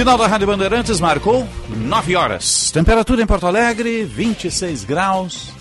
Sinal da Rádio Bandeirantes marcou 9 horas. Temperatura em Porto Alegre, 26 graus.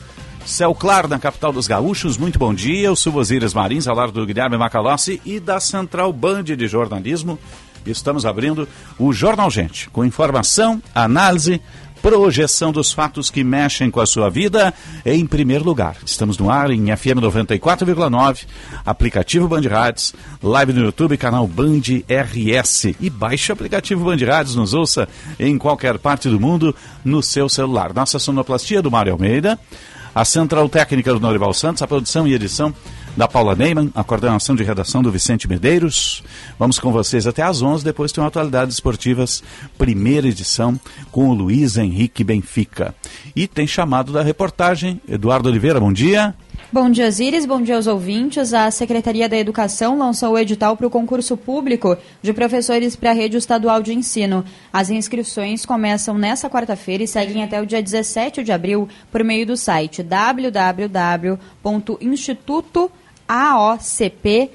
Céu claro na capital dos gaúchos. Muito bom dia. Eu sou Osíris Marins, ao lado do Guilherme Macalossi e da Central Band de Jornalismo. Estamos abrindo o Jornal Gente, com informação, análise, projeção dos fatos que mexem com a sua vida em primeiro lugar. Estamos no ar em FM 94,9, aplicativo Band Rádios, live no YouTube, canal Band RS. E baixe o aplicativo Band Rádios, nos ouça em qualquer parte do mundo no seu celular. Nossa sonoplastia do Mário Almeida, a central técnica do Norival Santos, a produção e edição da Paula Neyman, a coordenação de redação do Vicente Medeiros. Vamos com vocês até às 11, depois tem Atualidades Esportivas, primeira edição, com o Luiz Henrique Benfica. E tem chamado da reportagem, Eduardo Oliveira, bom dia. Bom dia, Zíris. Bom dia aos ouvintes. A Secretaria da Educação lançou o edital para o concurso público de professores para a rede estadual de ensino. As inscrições começam nesta quarta-feira e seguem até o dia 17 de abril por meio do site aocp.org.br.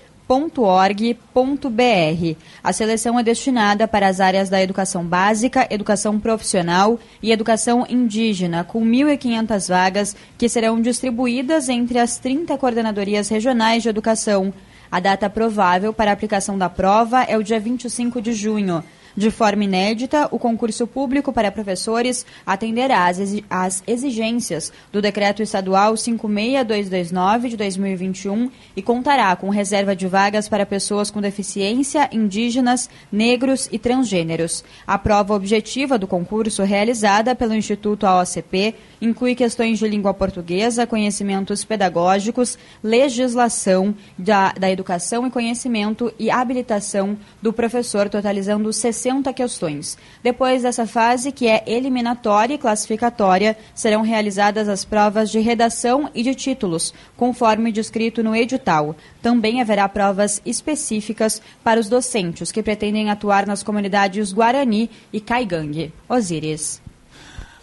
A seleção é destinada para as áreas da educação básica, educação profissional e educação indígena, com 1.500 vagas que serão distribuídas entre as 30 coordenadorias regionais de educação. A data provável para a aplicação da prova é o dia 25 de junho. De forma inédita, o concurso público para professores atenderá às exigências do Decreto Estadual 56229 de 2021 e contará com reserva de vagas para pessoas com deficiência, indígenas, negros e transgêneros. A prova objetiva do concurso, realizada pelo Instituto AOCP, inclui questões de língua portuguesa, conhecimentos pedagógicos, legislação da, da educação e conhecimento e habilitação do professor, totalizando 60 questões. Depois dessa fase, que é eliminatória e classificatória, serão realizadas as provas de redação e de títulos, conforme descrito no edital. Também haverá provas específicas para os docentes que pretendem atuar nas comunidades Guarani e Caigangue. Osíris.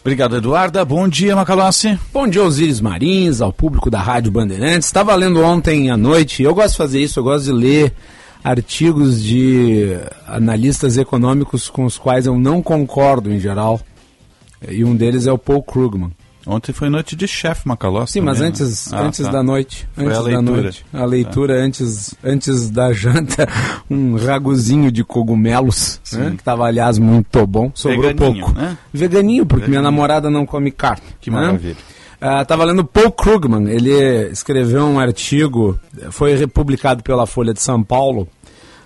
Obrigado, Eduarda. Bom dia, Macalossi. Bom dia, Osíris Marins, ao público da Rádio Bandeirantes. Estava lendo ontem à noite, eu gosto de fazer isso, eu gosto de ler artigos de analistas econômicos com os quais eu não concordo em geral. E um deles é o Paul Krugman. Ontem foi noite de chefe Macalossi. Sim, também, mas né? antes, Ah, antes tá. da noite. Foi Antes a da leitura. noite. A leitura antes, antes da janta, um raguzinho de cogumelos, né, que estava, aliás, muito bom. Sobrou Veganinho, pouco. né? Veganinho, porque minha Veganinho. namorada não come carne. Que né? maravilha. Ah, Tava lendo Paul Krugman, ele escreveu um artigo, foi republicado pela Folha de São Paulo,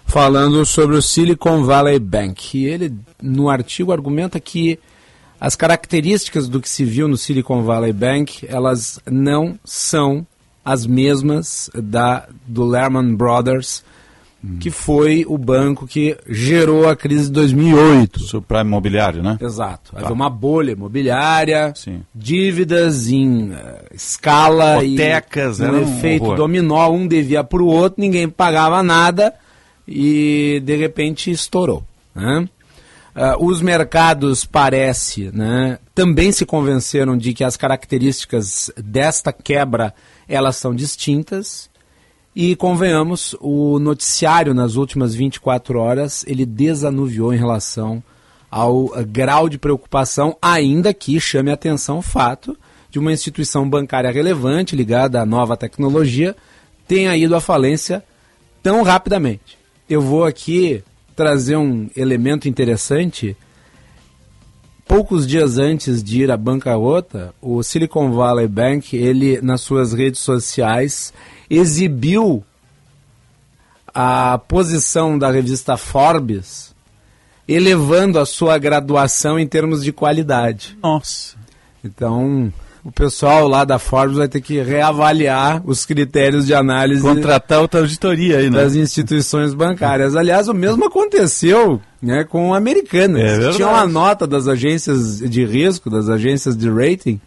falando sobre o Silicon Valley Bank. E ele, no artigo, argumenta que as características do que se viu no Silicon Valley Bank, elas não são as mesmas da do Lehman Brothers, que foi o banco que gerou a crise de 2008. Subprime imobiliário, né? Exato. Havia uma bolha imobiliária, Sim. dívidas em eh, escala Hipotecas, e um efeito horror. dominó, um devia para o outro, ninguém pagava nada e de repente estourou. né? Ah, os mercados parece, né, também se convenceram de que as características desta quebra elas são distintas e convenhamos, o noticiário nas últimas 24 horas, ele desanuviou em relação ao eh, grau de preocupação, ainda que chame a atenção o fato de uma instituição bancária relevante ligada à nova tecnologia tenha ido à falência tão rapidamente. Eu vou aqui trazer um elemento interessante. Poucos dias antes de ir à bancarrota, o Silicon Valley Bank, ele nas suas redes sociais exibiu a posição da revista Forbes elevando a sua graduação em termos de qualidade. Nossa. Então, o pessoal lá da Forbes vai ter que reavaliar os critérios de análise Contratar outra auditoria aí, né? das instituições bancárias. Aliás, o mesmo aconteceu né, com a Americanas. É verdade. Tinha uma nota das agências de risco, das agências de rating,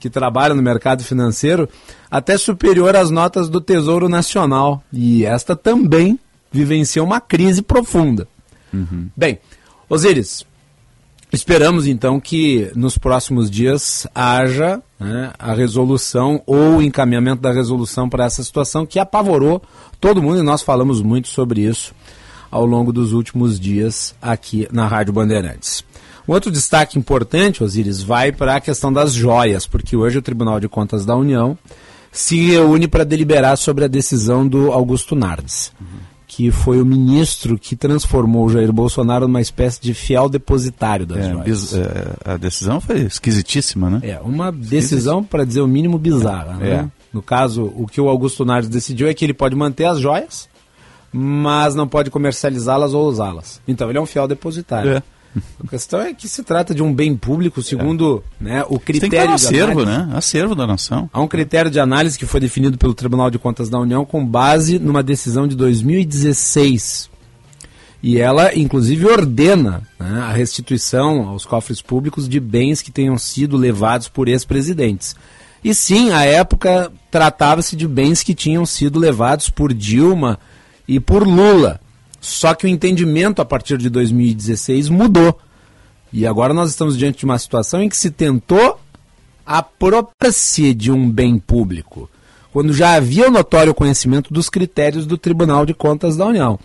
que trabalham no mercado financeiro, até superior às notas do Tesouro Nacional. E esta também vivenciou uma crise profunda. Bem, Osíris, esperamos então que nos próximos dias haja né, a resolução ou o encaminhamento da resolução para essa situação que apavorou todo mundo e nós falamos muito sobre isso ao longo dos últimos dias aqui na Rádio Bandeirantes. Um outro destaque importante, Osíris, vai para a questão das joias, porque hoje o Tribunal de Contas da União se reúne para deliberar sobre a decisão do Augusto Nardes, que foi o ministro que transformou o Jair Bolsonaro numa espécie de fiel depositário das É, joias. é, a decisão foi esquisitíssima, né? É, uma decisão, para dizer o mínimo, bizarra. Né? É. No caso, o que o Augusto Nardes decidiu é que ele pode manter as joias, mas não pode comercializá-las ou usá-las. Então ele é um fiel depositário. É. A questão é que se trata de um bem público, segundo né, o Tem que critério de acervo, análise. né? Acervo da nação. Há um critério de análise que foi definido pelo Tribunal de Contas da União com base numa decisão de 2016. E ela, inclusive, ordena né, a restituição aos cofres públicos de bens que tenham sido levados por ex-presidentes. E sim, à época tratava-se de bens que tinham sido levados por Dilma e por Lula. Só que o entendimento a partir de 2016 mudou. E agora nós estamos diante de uma situação em que se tentou apropriar-se de um bem público, quando já havia o notório conhecimento dos critérios do Tribunal de Contas da União.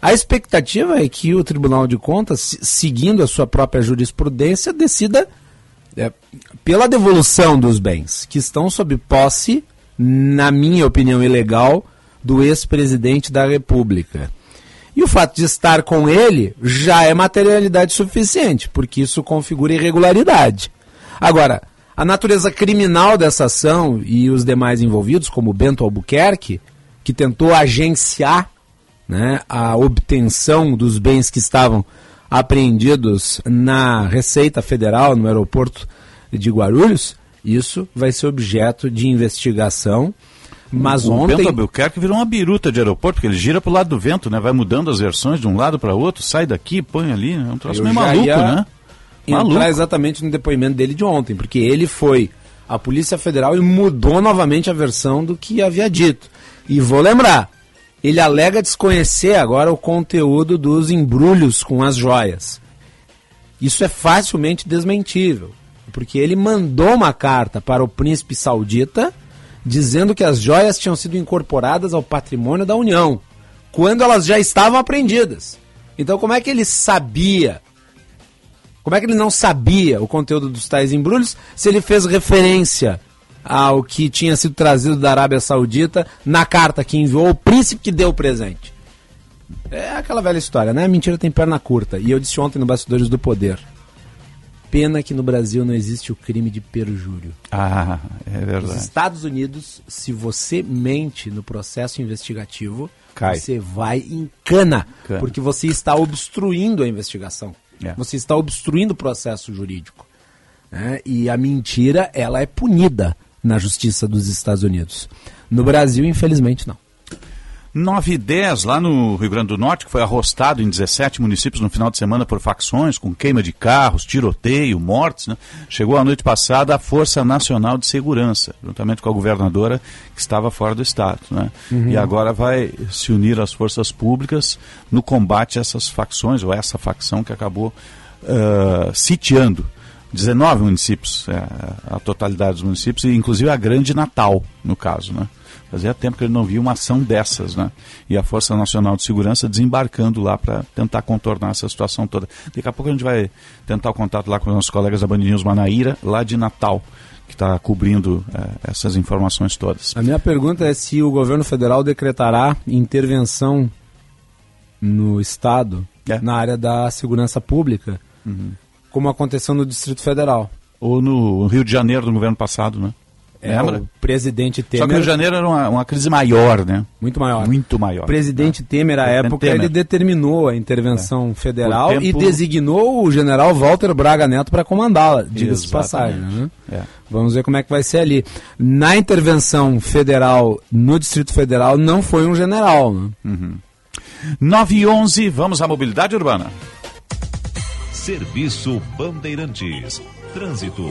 A expectativa é que o Tribunal de Contas, se- seguindo a sua própria jurisprudência, decida é, pela devolução dos bens que estão sob posse, na minha opinião ilegal, do ex-presidente da República. E o fato de estar com ele já é materialidade suficiente, porque isso configura irregularidade. Agora, a natureza criminal dessa ação e os demais envolvidos, como Bento Albuquerque, que tentou agenciar né, a obtenção dos bens que estavam apreendidos na Receita Federal, no aeroporto de Guarulhos, isso vai ser objeto de investigação. Mas o ontem. Bento Albuquerque virou uma biruta de aeroporto, porque ele gira pro lado do vento, né? Vai mudando as versões de um lado para outro, sai daqui, põe ali, né? É um troço Eu meio maluco, ia né? Maluco. entrar exatamente no depoimento dele de ontem, porque ele foi à Polícia Federal e mudou novamente a versão do que havia dito. E vou lembrar, ele alega desconhecer agora o conteúdo dos embrulhos com as joias. Isso é facilmente desmentível, porque ele mandou uma carta para o príncipe saudita dizendo que as joias tinham sido incorporadas ao patrimônio da União, quando elas já estavam apreendidas. Então, como é que ele sabia como é que ele não sabia o conteúdo dos tais embrulhos se ele fez referência ao que tinha sido trazido da Arábia Saudita na carta que enviou o príncipe que deu o presente? É aquela velha história, né? A mentira tem perna curta. E eu disse ontem no Bastidores do Poder. Pena que no Brasil não existe o crime de perjúrio. Ah, é Nos verdade. Estados Unidos, se você mente no processo investigativo, Cai. você vai em cana, Cana. porque você está obstruindo a investigação. É. Você está obstruindo o processo jurídico. né? E a mentira, ela é punida na justiça dos Estados Unidos. No Brasil, infelizmente, não. 9 e 10, lá no Rio Grande do Norte, que foi arrostado em 17 municípios no final de semana por facções, com queima de carros, tiroteio, mortes, né? Chegou a noite passada a Força Nacional de Segurança, juntamente com a governadora que estava fora do estado, né? E agora vai se unir às forças públicas no combate a essas facções, ou essa facção que acabou ah, sitiando 19 municípios, é, a totalidade dos municípios, e inclusive a Grande Natal, no caso, né? Fazia tempo que ele não via uma ação dessas, né? E a Força Nacional de Segurança desembarcando lá para tentar contornar essa situação toda. Daqui a pouco a gente vai tentar o contato lá com os nossos colegas da Band News Manaíra, lá de Natal, que está cobrindo é, essas informações todas. A minha pergunta é se o governo federal decretará intervenção no Estado, É. na área da segurança pública, como aconteceu no Distrito Federal. Ou no Rio de Janeiro, no governo passado, né? É, Lembra? o presidente Só que o Temer. Rio de Janeiro era uma, uma crise maior, né? Muito maior. Muito maior. O presidente Temer, à Presidente época, Temer. ele determinou a intervenção federal Por tempo- e designou o general Walter Braga Neto para comandá-la, diga-se de passagem. Né? É. Vamos ver como é que vai ser ali. Na intervenção federal, no Distrito Federal, não foi um general. Né? 9 e 11, vamos à mobilidade urbana. Serviço Bandeirantes. Trânsito.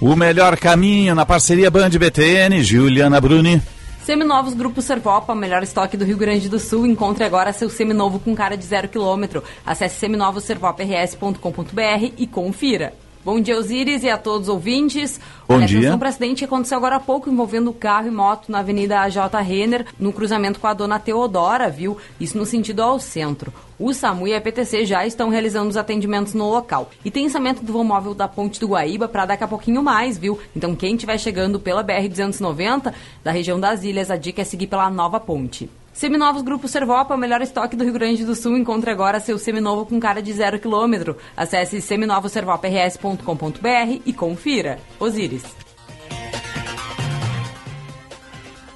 O melhor caminho na parceria Band BTN, Juliana Bruni. Seminovos Grupo Servopa, melhor estoque do Rio Grande do Sul. Encontre agora seu seminovo com cara de zero quilômetro. Acesse seminovosservoprs.com.br e confira. Bom dia, Osíris, e a todos os ouvintes. Bom Olha, dia. atenção para acidente que aconteceu agora há pouco envolvendo carro e moto na Avenida AJ Renner, no cruzamento com a Dona Teodora, viu? Isso no sentido ao centro. O SAMU e a PTC já estão realizando os atendimentos no local. E tem ensamento do voo móvel da Ponte do Guaíba para daqui a pouquinho mais, viu? Então quem estiver chegando pela BR-290, da região das ilhas, a dica é seguir pela nova ponte. Seminovos Grupo Servopa, o melhor estoque do Rio Grande do Sul. Encontre agora seu seminovo com cara de zero quilômetro. Acesse seminovoservoprs.com.br e confira. Osíris.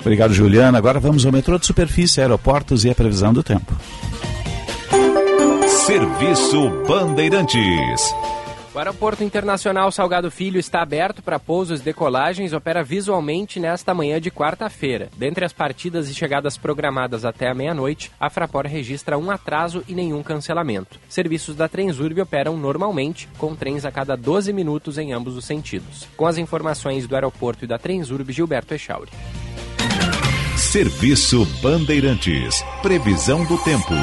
Obrigado, Juliana. Agora vamos ao metrô de superfície, aeroportos e a previsão do tempo. Serviço Bandeirantes. O Aeroporto Internacional Salgado Filho está aberto para pousos e decolagens opera visualmente nesta manhã de quarta-feira. Dentre as partidas e chegadas programadas até a meia-noite, a Fraport registra um atraso e nenhum cancelamento. Serviços da Transurb operam normalmente, com trens a cada 12 minutos em ambos os sentidos. Com as informações do aeroporto e da Transurb, Gilberto Echauri. Serviço Bandeirantes. Previsão do tempo.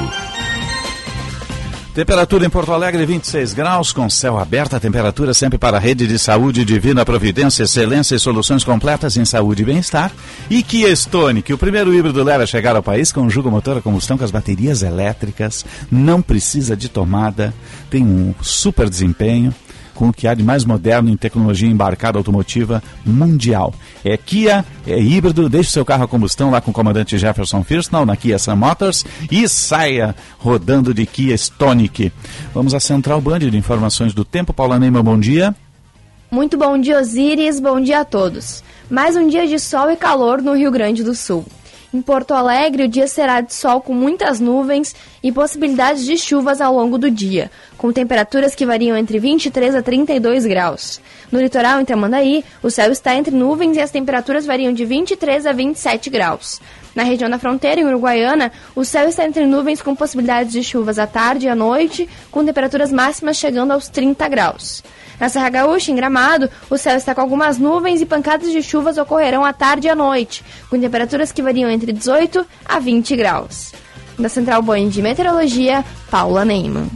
Temperatura em Porto Alegre, 26 graus, com céu aberto. A temperatura sempre para a rede de saúde Divina Providência, excelência e soluções completas em saúde e bem-estar. E Kia Stonic, o primeiro híbrido leve a chegar ao país, conjuga o motor a combustão com as baterias elétricas, não precisa de tomada, tem um super desempenho com o que há de mais moderno em tecnologia embarcada automotiva mundial. É Kia, é híbrido, deixe seu carro a combustão lá com o comandante Jefferson Firsnall na Kia Sun Motors e saia rodando de Kia Stonic. Vamos à Central Band de informações do tempo. Paula Neima, bom dia. Muito bom dia, Osíris. Bom dia a todos. Mais um dia de sol e calor no Rio Grande do Sul. Em Porto Alegre, o dia será de sol com muitas nuvens e possibilidades de chuvas ao longo do dia, com temperaturas que variam entre 23 a 32 graus. No litoral, em Tamandaí, o céu está entre nuvens e as temperaturas variam de 23 a 27 graus. Na região da fronteira, em Uruguaiana, o céu está entre nuvens com possibilidades de chuvas à tarde e à noite, com temperaturas máximas chegando aos 30 graus. Na Serra Gaúcha, em Gramado, o céu está com algumas nuvens e pancadas de chuvas ocorrerão à tarde e à noite, com temperaturas que variam entre 18 a 20 graus. Da Central Band de Meteorologia, Paula Neyman.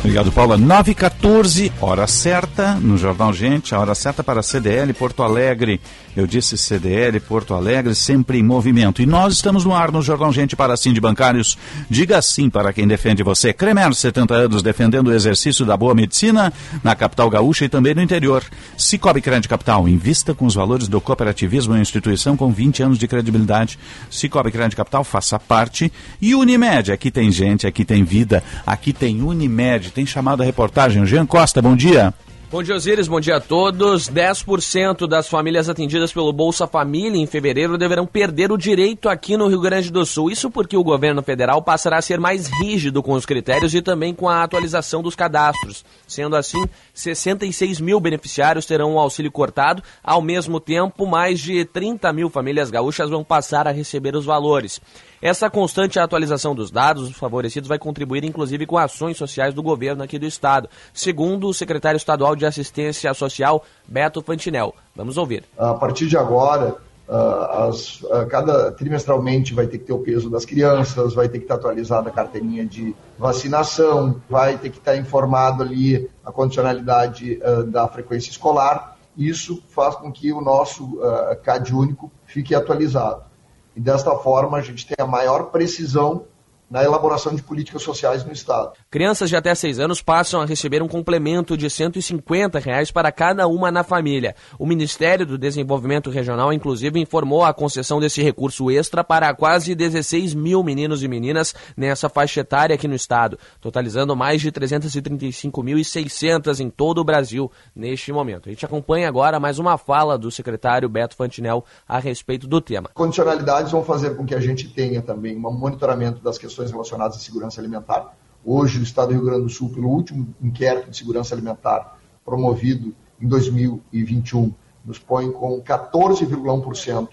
Obrigado, Paula. 9 e 14 hora certa no Jornal Gente, a hora certa para a CDL Porto Alegre. Eu disse CDL Porto Alegre, sempre em movimento. E nós estamos no ar no Jornal Gente para Sim de Bancários. Diga sim para quem defende você. Cremer, 70 anos, defendendo o exercício da boa medicina na capital gaúcha e também no interior. Cicobi Crédito Capital, invista com os valores do cooperativismo em instituição com 20 anos de credibilidade. Cicobi Crédito Capital, faça parte. E Unimed, aqui tem gente, aqui tem vida, aqui tem Unimed. Tem chamado a reportagem. Jean Costa, bom dia. Bom dia, Osiris. Bom dia a todos. 10% das famílias atendidas pelo Bolsa Família em fevereiro deverão perder o direito aqui no Rio Grande do Sul. Isso porque o governo federal passará a ser mais rígido com os critérios e também com a atualização dos cadastros. Sendo assim, 66 mil beneficiários terão o auxílio cortado. Ao mesmo tempo, mais de 30 mil famílias gaúchas vão passar a receber os valores. Essa constante atualização dos dados dos favorecidos vai contribuir inclusive com ações sociais do governo aqui do estado, segundo o secretário estadual de Assistência Social, Beto Fantinel. Vamos ouvir. A partir de agora, uh, as, uh, cada trimestralmente vai ter que ter o peso das crianças, vai ter que estar atualizada a carteirinha de vacinação, vai ter que estar informado ali a condicionalidade uh, da frequência escolar. Isso faz com que o nosso CAD único fique atualizado. E desta forma a gente tem a maior precisão na elaboração de políticas sociais no Estado. Crianças de até 6 anos passam a receber um complemento de 150 reais para cada uma na família. O Ministério do Desenvolvimento Regional, inclusive, informou a concessão desse recurso extra para quase 16 mil meninos e meninas nessa faixa etária aqui no Estado, totalizando mais de 335.600 em todo o Brasil neste momento. A gente acompanha agora mais uma fala do secretário Beto Fantinel a respeito do tema. Condicionalidades vão fazer com que a gente tenha também um monitoramento das questões questões relacionadas à segurança alimentar. Hoje, o Estado do Rio Grande do Sul, pelo último inquérito de segurança alimentar promovido em 2021, nos põe com 14,1%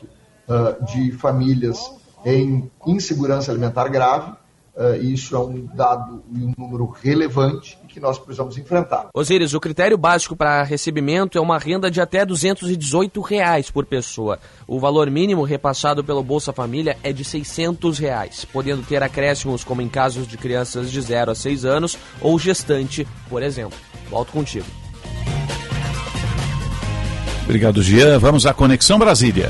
ah, de famílias em insegurança alimentar grave. Uh, isso é um dado e um número relevante que nós precisamos enfrentar. Osíris, o critério básico para recebimento é uma renda de até 218 reais por pessoa. O valor mínimo repassado pelo Bolsa Família é de 600 reais, podendo ter acréscimos como em casos de crianças de 0 a 6 anos ou gestante, por exemplo. Volto contigo. Obrigado, Gian. Vamos à Conexão Brasília.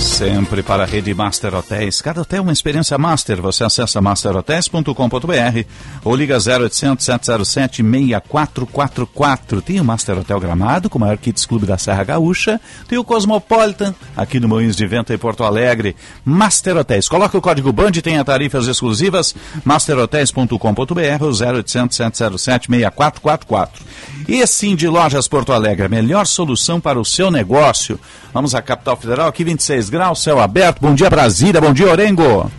Sempre para a rede Master Hotéis. Cada hotel é uma experiência master. Você acessa masterhotels.com.br ou liga 0800 707 6444. Tem o Master Hotel Gramado, com o maior Kids Clube da Serra Gaúcha. Tem o Cosmopolitan, aqui no Moinhos de Vento em Porto Alegre. Master Hotéis. Coloque o código BAND e tenha tarifas exclusivas. masterhotels.com.br ou 0800 707 6444. E sim de Lojas Porto Alegre, a melhor solução para o seu negócio. Vamos à capital federal, aqui 26 graus, céu aberto. Bom dia, Brasília. Bom dia, Orengo.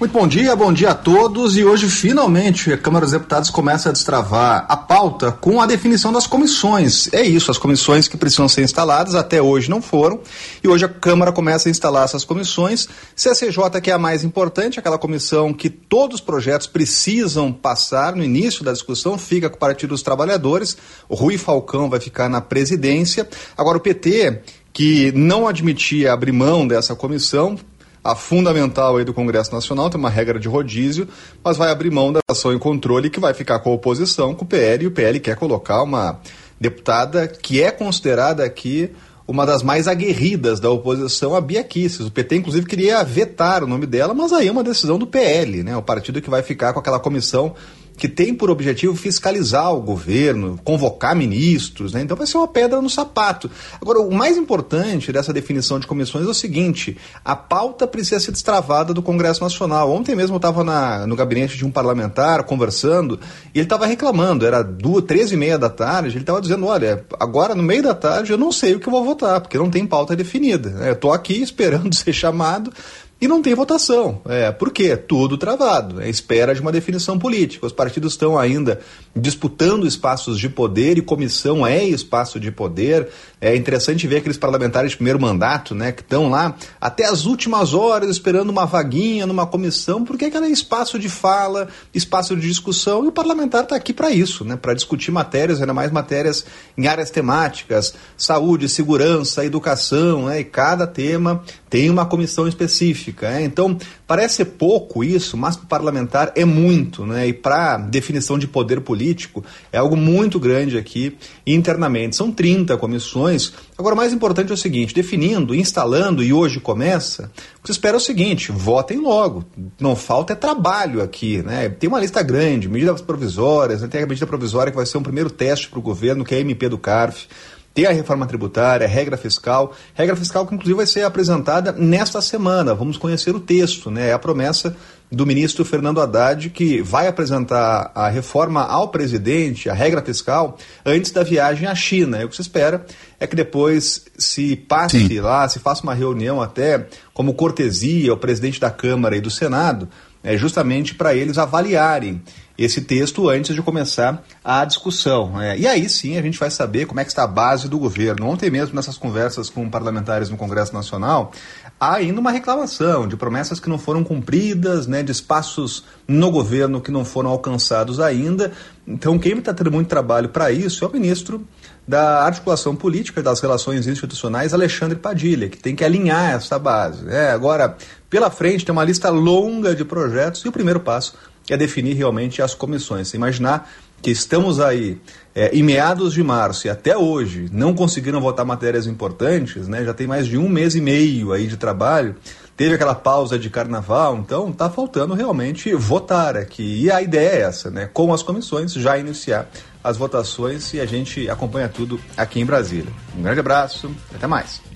Muito bom dia, bom dia a todos. E hoje, finalmente, a Câmara dos Deputados começa a destravar a pauta com a definição das comissões. É isso, as comissões que precisam ser instaladas até hoje não foram. E hoje a Câmara começa a instalar essas comissões. CCJ, que é a mais importante, aquela comissão que todos os projetos precisam passar no início da discussão, fica com o Partido dos Trabalhadores. O Rui Falcão vai ficar na presidência. Agora, o PT que não admitia abrir mão dessa comissão, a fundamental aí do Congresso Nacional, tem uma regra de rodízio, mas vai abrir mão da ação e controle que vai ficar com a oposição, com o PL, e o PL quer colocar uma deputada que é considerada aqui uma das mais aguerridas da oposição, a Bia Kicis. O PT, inclusive, queria vetar o nome dela, mas aí é uma decisão do PL, né? O partido que vai ficar com aquela comissão que tem por objetivo fiscalizar o governo, convocar ministros, né? então vai ser uma pedra no sapato. Agora, o mais importante dessa definição de comissões é o seguinte: a pauta precisa ser destravada do Congresso Nacional. Ontem mesmo eu estava no gabinete de um parlamentar conversando e ele estava reclamando, era duas, três e meia da tarde, ele estava dizendo: olha, agora no meio da tarde eu não sei o que eu vou votar, porque não tem pauta definida. Né? Eu estou aqui esperando ser chamado e não tem votação. É, por quê? Tudo travado. É espera de uma definição política. Os partidos estão ainda disputando espaços de poder e comissão é espaço de poder. É interessante ver aqueles parlamentares de primeiro mandato, né, que estão lá até as últimas horas esperando uma vaguinha numa comissão, porque aquela é espaço de fala, espaço de discussão, e o parlamentar está aqui para isso, né, para discutir matérias, ainda mais matérias em áreas temáticas, saúde, segurança, educação, né, e cada tema tem uma comissão específica. Né? Então, parece pouco isso, mas para o parlamentar é muito, né, e para definição de poder político é algo muito grande aqui internamente. São 30 comissões Agora, o mais importante é o seguinte: definindo, instalando e hoje começa, o que espera é o seguinte: votem logo. Não falta é trabalho aqui. Né? Tem uma lista grande, medidas provisórias, né? tem a medida provisória que vai ser um primeiro teste para o governo, que é a MP do CARF tem a reforma tributária, regra fiscal, regra fiscal que inclusive vai ser apresentada nesta semana. Vamos conhecer o texto, né? É a promessa do ministro Fernando Haddad que vai apresentar a reforma ao presidente, a regra fiscal, antes da viagem à China. E o que se espera é que depois se passe Sim. lá, se faça uma reunião até como cortesia ao presidente da Câmara e do Senado, é justamente para eles avaliarem esse texto antes de começar a discussão. É, e aí sim a gente vai saber como é que está a base do governo. Ontem mesmo, nessas conversas com parlamentares no Congresso Nacional, há ainda uma reclamação de promessas que não foram cumpridas, né, de espaços no governo que não foram alcançados ainda. Então, quem está tendo muito trabalho para isso é o ministro da articulação política das relações institucionais, Alexandre Padilha, que tem que alinhar essa base. É, agora, pela frente tem uma lista longa de projetos e o primeiro passo é definir realmente as comissões. Imaginar que estamos aí é, em meados de março e até hoje não conseguiram votar matérias importantes, né? Já tem mais de um mês e meio aí de trabalho. Teve aquela pausa de carnaval, então está faltando realmente votar aqui. E a ideia é essa, né? Com as comissões já iniciar as votações e a gente acompanha tudo aqui em Brasília. Um grande abraço, até mais.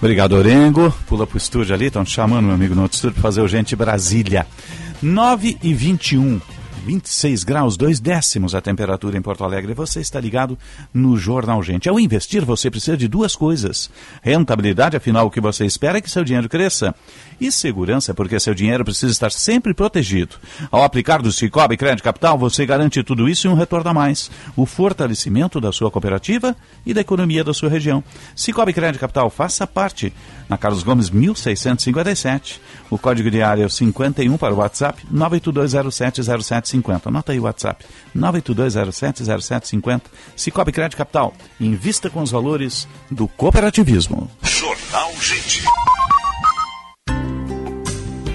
Obrigado, Orengo. Pula pro estúdio ali, estão te chamando, meu amigo, no outro estúdio para fazer o Gente Brasília. 9 e 21. 26 graus, 2 décimos a temperatura em Porto Alegre. Você está ligado no Jornal Gente. Ao investir, você precisa de duas coisas: rentabilidade, afinal, o que você espera é que seu dinheiro cresça, e segurança, porque seu dinheiro precisa estar sempre protegido. Ao aplicar do Cicobi Crédito Capital, você garante tudo isso e um retorno a mais: o fortalecimento da sua cooperativa e da economia da sua região. Cicobi Crédito Capital, faça parte. Na Carlos Gomes, 1657. O código de área é 51 para o WhatsApp, 982070750. Anota aí o WhatsApp, 982070750. Cicobi Crédito Capital. Invista com os valores do cooperativismo. Jornal Gente.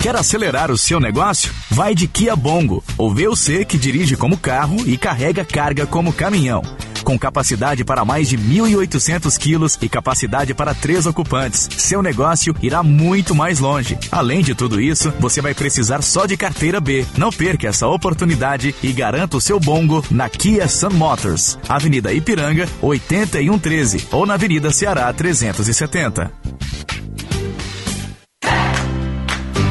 Quer acelerar o seu negócio? Vai de Kia Bongo, o VUC que dirige como carro e carrega carga como caminhão. Com capacidade para mais de 1.800 quilos e capacidade para três ocupantes, seu negócio irá muito mais longe. Além de tudo isso, você vai precisar só de carteira B. Não perca essa oportunidade e garanta o seu Bongo na Kia Sun Motors, Avenida Ipiranga, 8113 ou na Avenida Ceará 370.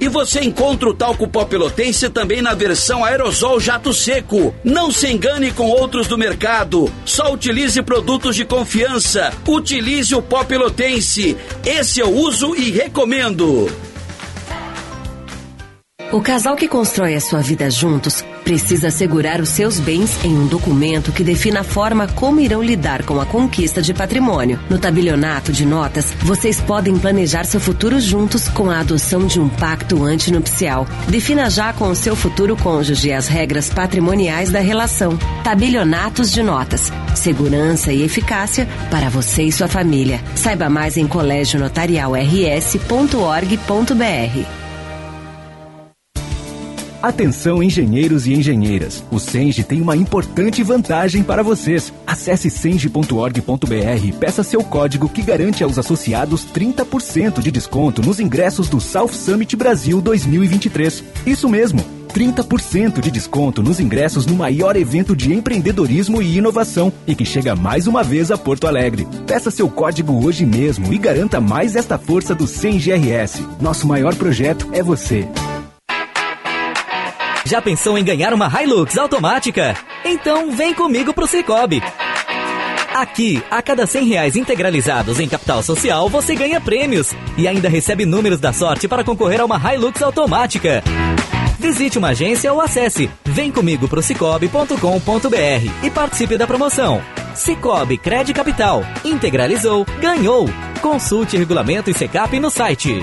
E você encontra o talco pó pelotense também na versão aerosol jato seco. Não se engane com outros do mercado. Só utilize produtos de confiança. Utilize o pó pelotense. Esse eu uso e recomendo. O casal que constrói a sua vida juntos precisa assegurar os seus bens em um documento que defina a forma como irão lidar com a conquista de patrimônio. No tabelionato de notas, vocês podem planejar seu futuro juntos com a adoção de um pacto antinupcial. Defina já com o seu futuro cônjuge as regras patrimoniais da relação. Tabelionatos de notas. Segurança e eficácia para você e sua família. Saiba mais em colégionotarialrs.org.br. Atenção engenheiros e engenheiras, o Senge tem uma importante vantagem para vocês. Acesse senge.org.br e peça seu código que garante aos associados 30% de desconto nos ingressos do South Summit Brasil 2023. Isso mesmo, 30% de desconto nos ingressos no maior evento de empreendedorismo e inovação e que chega mais uma vez a Porto Alegre. Peça seu código hoje mesmo e garanta mais esta força do Senge RS. Nosso maior projeto é você. Já pensou em ganhar uma Hilux automática? Então vem comigo pro Cicobi. Aqui, a cada 100 reais integralizados em capital social, você ganha prêmios e ainda recebe números da sorte para concorrer a uma Hilux automática. Visite uma agência ou acesse vemcomigo pro cicobi.com.br e participe da promoção. Cicobi Cred Capital. Integralizou, ganhou. Consulte regulamento e secap no site.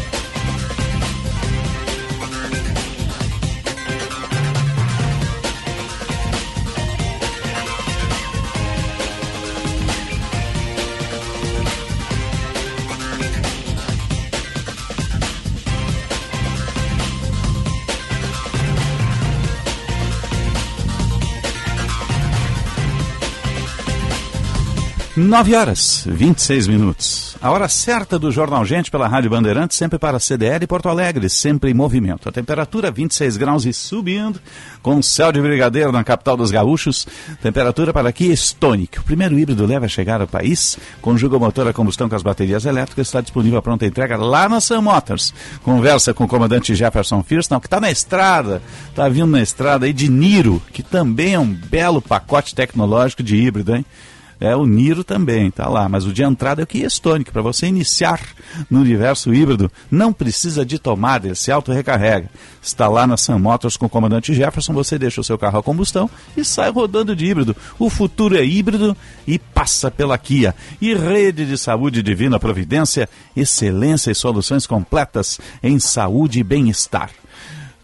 Nove horas, 26 minutos. A hora certa do Jornal Gente pela Rádio Bandeirantes, sempre para CDL e Porto Alegre, sempre em movimento. A temperatura 26 graus e subindo, com céu de brigadeiro na capital dos gaúchos. Temperatura para aqui Stonic. O primeiro híbrido leve a chegar ao país, conjuga o motor a combustão com as baterias elétricas, está disponível a pronta entrega lá na Sun Motors. Conversa com o comandante Jefferson Firston, que está na estrada, está vindo na estrada aí de Niro, que também é um belo pacote tecnológico de híbrido, hein? É, o Niro também tá lá, mas o de entrada é o Kia Stonic. Para você iniciar no universo híbrido, não precisa de tomada, ele se auto-recarrega. Está lá na Sun Motors com o comandante Jefferson, você deixa o seu carro a combustão e sai rodando de híbrido. O futuro é híbrido e passa pela Kia. E rede de saúde divina providência, excelência e soluções completas em saúde e bem-estar.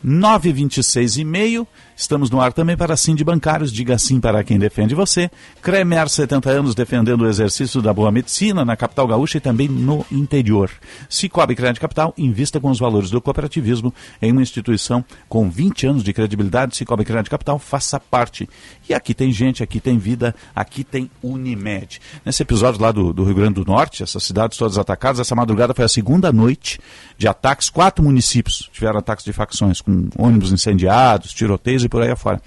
926 e meio. Estamos no ar também para Sim de Bancários. Diga sim para quem defende você. Cremer, 70 anos, defendendo o exercício da boa medicina na capital gaúcha e também no interior. Cicobi Crédito Capital, invista com os valores do cooperativismo em uma instituição com 20 anos de credibilidade. Cicobi Crédito Capital, faça parte. E aqui tem gente, aqui tem vida, aqui tem Unimed. Nesse episódio lá do, do Rio Grande do Norte, essas cidades todas atacadas, essa madrugada foi a segunda noite de ataques. Quatro municípios tiveram ataques de facções, com ônibus incendiados, tiroteios e por aí afora.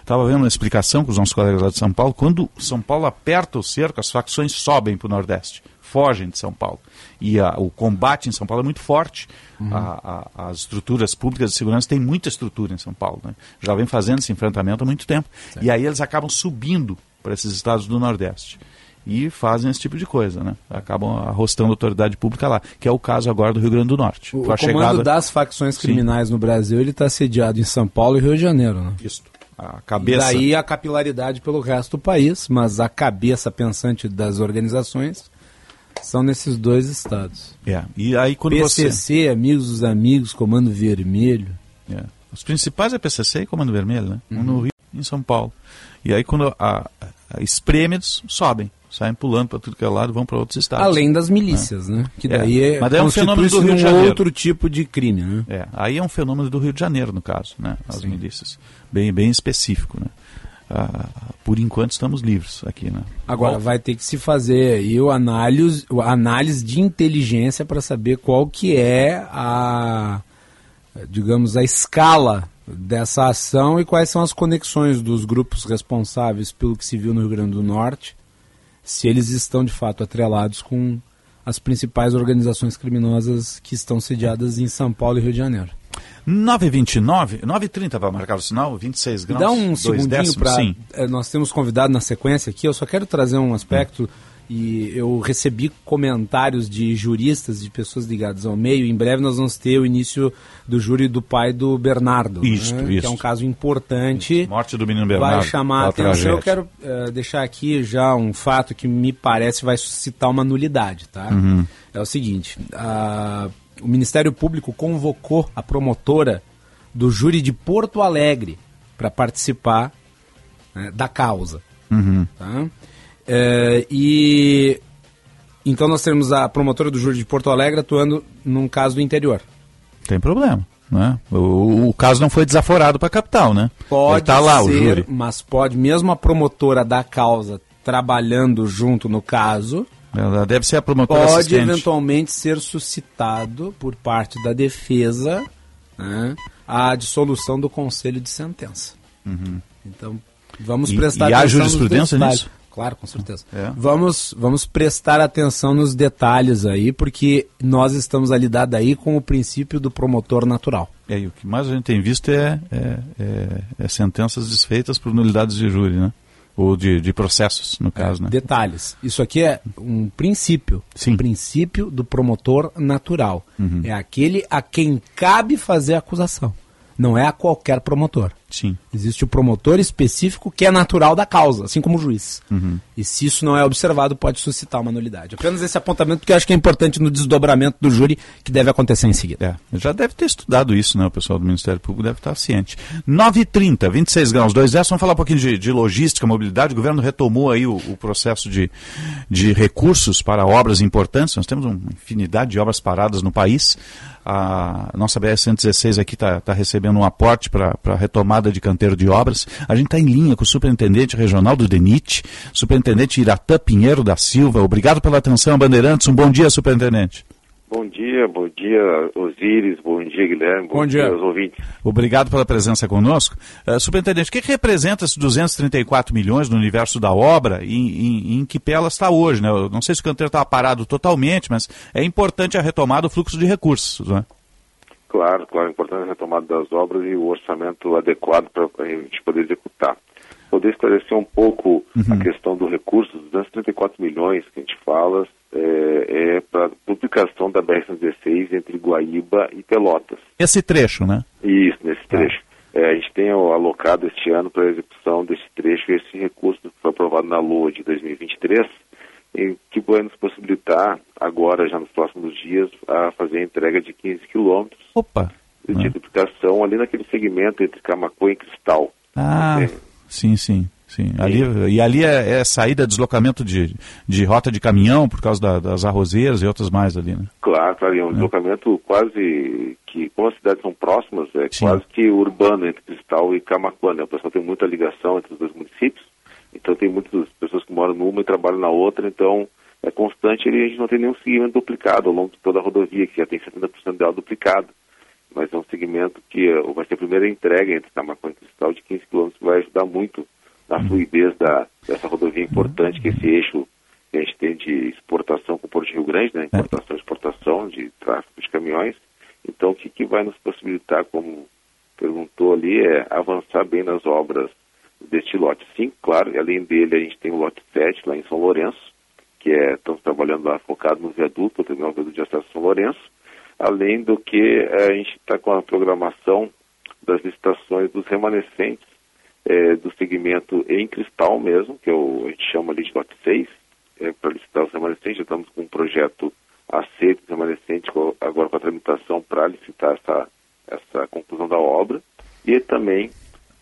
Estava vendo uma explicação com os nossos colegas lá de São Paulo. Quando São Paulo aperta o cerco, as facções sobem para o Nordeste, fogem de São Paulo. E a, o combate em São Paulo é muito forte. Uhum. A, a, as estruturas públicas de segurança têm muita estrutura em São Paulo. Né? Já vem fazendo esse enfrentamento há muito tempo. Certo. E aí eles acabam subindo para esses estados do Nordeste. E fazem esse tipo de coisa, né? Acabam arrostando autoridade pública lá, que é o caso agora do Rio Grande do Norte. O, a o comando chegada- das facções Sim. criminais no Brasil, ele está sediado em São Paulo e Rio de Janeiro, né? Isso. A cabeça. E daí a capilaridade pelo resto do país, mas a cabeça pensante das organizações são nesses dois estados. É. E aí quando PCC, Amigos dos Amigos, Comando Vermelho. É. Os principais é PCC e Comando Vermelho, né? Uhum. Um no Rio e em São Paulo. E aí quando a, a, a esprêmidos sobem, saem pulando para tudo que é lado, vão para outros estados. Além das milícias, né? Que É. daí é, Mas daí é um fenômeno do Rio de Janeiro. outro tipo de crime, né? É, aí é um fenômeno do Rio de Janeiro, no caso, né? As milícias. Bem, bem específico, né? Ah, por enquanto estamos livres aqui, né? Agora vai ter que se fazer aí o análise, o análise de inteligência para saber qual que é a, digamos, a escala dessa ação e quais são as conexões dos grupos responsáveis pelo que se viu no Rio Grande do Norte, se eles estão de fato atrelados com as principais organizações criminosas que estão sediadas em São Paulo e Rio de Janeiro. 9h29, 9h30 vai marcar o sinal, 26 graus. Dá um segundinho para. Sim. Nós temos convidado na sequência aqui. Eu só quero trazer um aspecto. E eu recebi comentários de juristas, de pessoas ligadas ao meio. Em breve nós vamos ter o início do júri do pai do Bernardo. Isso, né? isso. Que é um caso importante. Morte do menino Bernardo. Vai chamar a atenção. Eu tragédia. quero eh, deixar aqui já um fato que me parece vai suscitar uma nulidade. Tá? Uhum. É o seguinte: o Ministério Público convocou a promotora do júri de Porto Alegre para participar né, da causa. Uhum. Tá? É, e então nós temos a promotora do júri de Porto Alegre atuando num caso do interior. Tem problema, né? O, o caso não foi desaforado para a capital, né? Pode Está lá ser, o júri. mas pode mesmo a promotora da causa trabalhando junto no caso, Ela deve ser a promotora pode assistente. eventualmente ser suscitado por parte da defesa né, a dissolução do conselho de sentença. Uhum. Então, vamos E- prestar e há atenção nos jurisprudência detalhes. nisso? Claro, com certeza. É. Vamos, vamos prestar atenção nos detalhes aí, porque nós estamos a lidar daí com o princípio do promotor natural. É, e o que mais a gente tem visto é, é, é- é sentenças desfeitas por nulidades de júri, né? Ou de, de processos, no caso, né? Detalhes. Isso aqui é um princípio. Sim. O princípio do promotor natural. Uhum. É aquele a quem cabe fazer a acusação. não é a qualquer promotor. Sim. Existe o promotor específico que é natural da causa, assim como o juiz. Uhum. E se isso não é observado, pode suscitar uma nulidade. Apenas esse apontamento, porque eu acho que é importante no desdobramento do júri, que deve acontecer em seguida. É, já deve ter estudado isso, né? O pessoal do Ministério Público deve estar ciente. 9h30, 26 graus, 2 S. Vamos falar um pouquinho de, de logística, mobilidade. O governo retomou aí o, o, processo de, de recursos para obras importantes. Nós temos uma infinidade de obras paradas no país. A nossa BR-116 aqui está tá recebendo um aporte para a retomada de canteiro de obras. A gente está em linha com o superintendente regional do DENIT, superintendente Iratã Pinheiro da Silva. Obrigado pela atenção, Bandeirantes. Um bom dia, superintendente. Bom dia, bom dia, Osíris, bom dia, Guilherme, bom, bom dia. dia aos ouvintes. Obrigado pela presença conosco. Uh, superintendente, o que, que, representa esses 234 milhões no universo da obra e em, em, em que pé ela está hoje? Né? Eu não sei se o canteiro estava parado totalmente, mas é importante a retomada do fluxo de recursos, né? Claro, claro, é importante a retomada das obras e o orçamento adequado para a gente poder executar poder esclarecer um pouco uhum. a questão do recurso, dos 234 milhões que a gente fala, é, é para duplicação da BR-116 entre Guaíba e Pelotas. Esse trecho, né? Isso, nesse trecho. É, a gente tem alocado este ano para a execução desse trecho esse recurso que foi aprovado na LOA de 2023, em que vai nos possibilitar, agora, já nos próximos dias, a fazer a entrega de 15 quilômetros de duplicação ali naquele segmento entre Camacuã e Cristal. Ah, Sim, sim. Sim, ali, e ali é, é, saída, deslocamento de, de rota de caminhão por causa da, das arrozeiras e outras mais ali, né? Claro, claro, é um é. deslocamento quase que, como as cidades são próximas, é Sim. quase que urbano entre Cristal e Camacuã, né? O pessoal tem muita ligação entre os dois municípios, então tem muitas pessoas que moram numa e trabalham na outra, então é constante e a gente não tem nenhum segmento duplicado ao longo de toda a rodovia, que já tem 70% dela duplicado mas é um segmento que uh, vai ser a primeira entrega entre Camacuã e Cristal de 15 quilômetros, que vai ajudar muito na uhum. fluidez da, dessa rodovia importante, que é esse eixo que a gente tem de exportação com o Porto de Rio Grande, né? importação e exportação de tráfego de caminhões. Então, o que, que vai nos possibilitar, como perguntou ali, é avançar bem nas obras deste lote. Sim, claro, e além dele a gente tem o lote 7 lá em São Lourenço, que é, estamos trabalhando lá focado no viaduto, terminal viaduto de acesso São Lourenço, além do que eh, a gente está com a programação das licitações dos remanescentes é, do segmento em cristal mesmo, que é o, a gente chama ali de lote 6, é, para licitar os remanescentes. Já estamos com um projeto aceito dos remanescentes, agora com a tramitação para licitar essa, essa conclusão da obra. E também,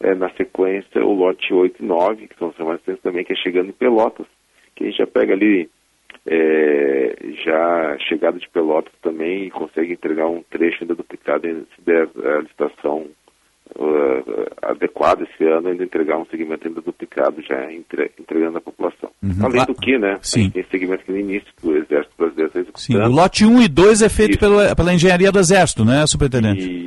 é, na sequência, o lote 8 e 9, que são os remanescentes também, que é chegando em Pelotas, que a gente já pega ali é, já chegada de Pelotas também e consegue entregar um trecho ainda duplicado se der a licitação uh, adequada esse ano, ainda entregar um segmento ainda duplicado já entre, entregando à população. Uhum. Além do que, né, Sim. tem segmento que no início do Exército Brasileiro está executando. Sim, o lote 1 e 2 é feito pela, pela engenharia do Exército, né, superintendente? E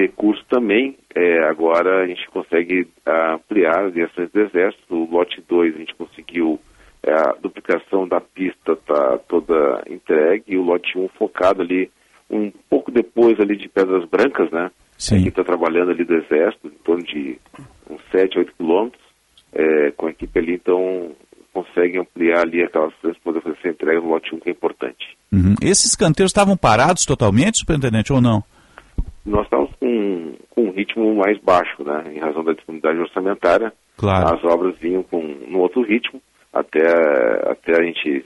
recurso também, é, agora a gente consegue ampliar as ações do Exército. O lote 2 a gente conseguiu é, a duplicação da pista está toda entregue e o lote 1 focado ali um pouco depois ali de Pedras Brancas, né? Sim. Que está trabalhando ali do Exército, em torno de uns 7, 8 quilômetros, é, com a equipe ali, então consegue ampliar ali aquelas para poder fazer essa entrega no lote 1, que é importante. Uhum. Esses canteiros estavam parados totalmente, superintendente, ou não? Nós estávamos com, com um ritmo mais baixo, né? Em razão da disponibilidade orçamentária. Claro. As obras vinham com no outro ritmo até, até a gente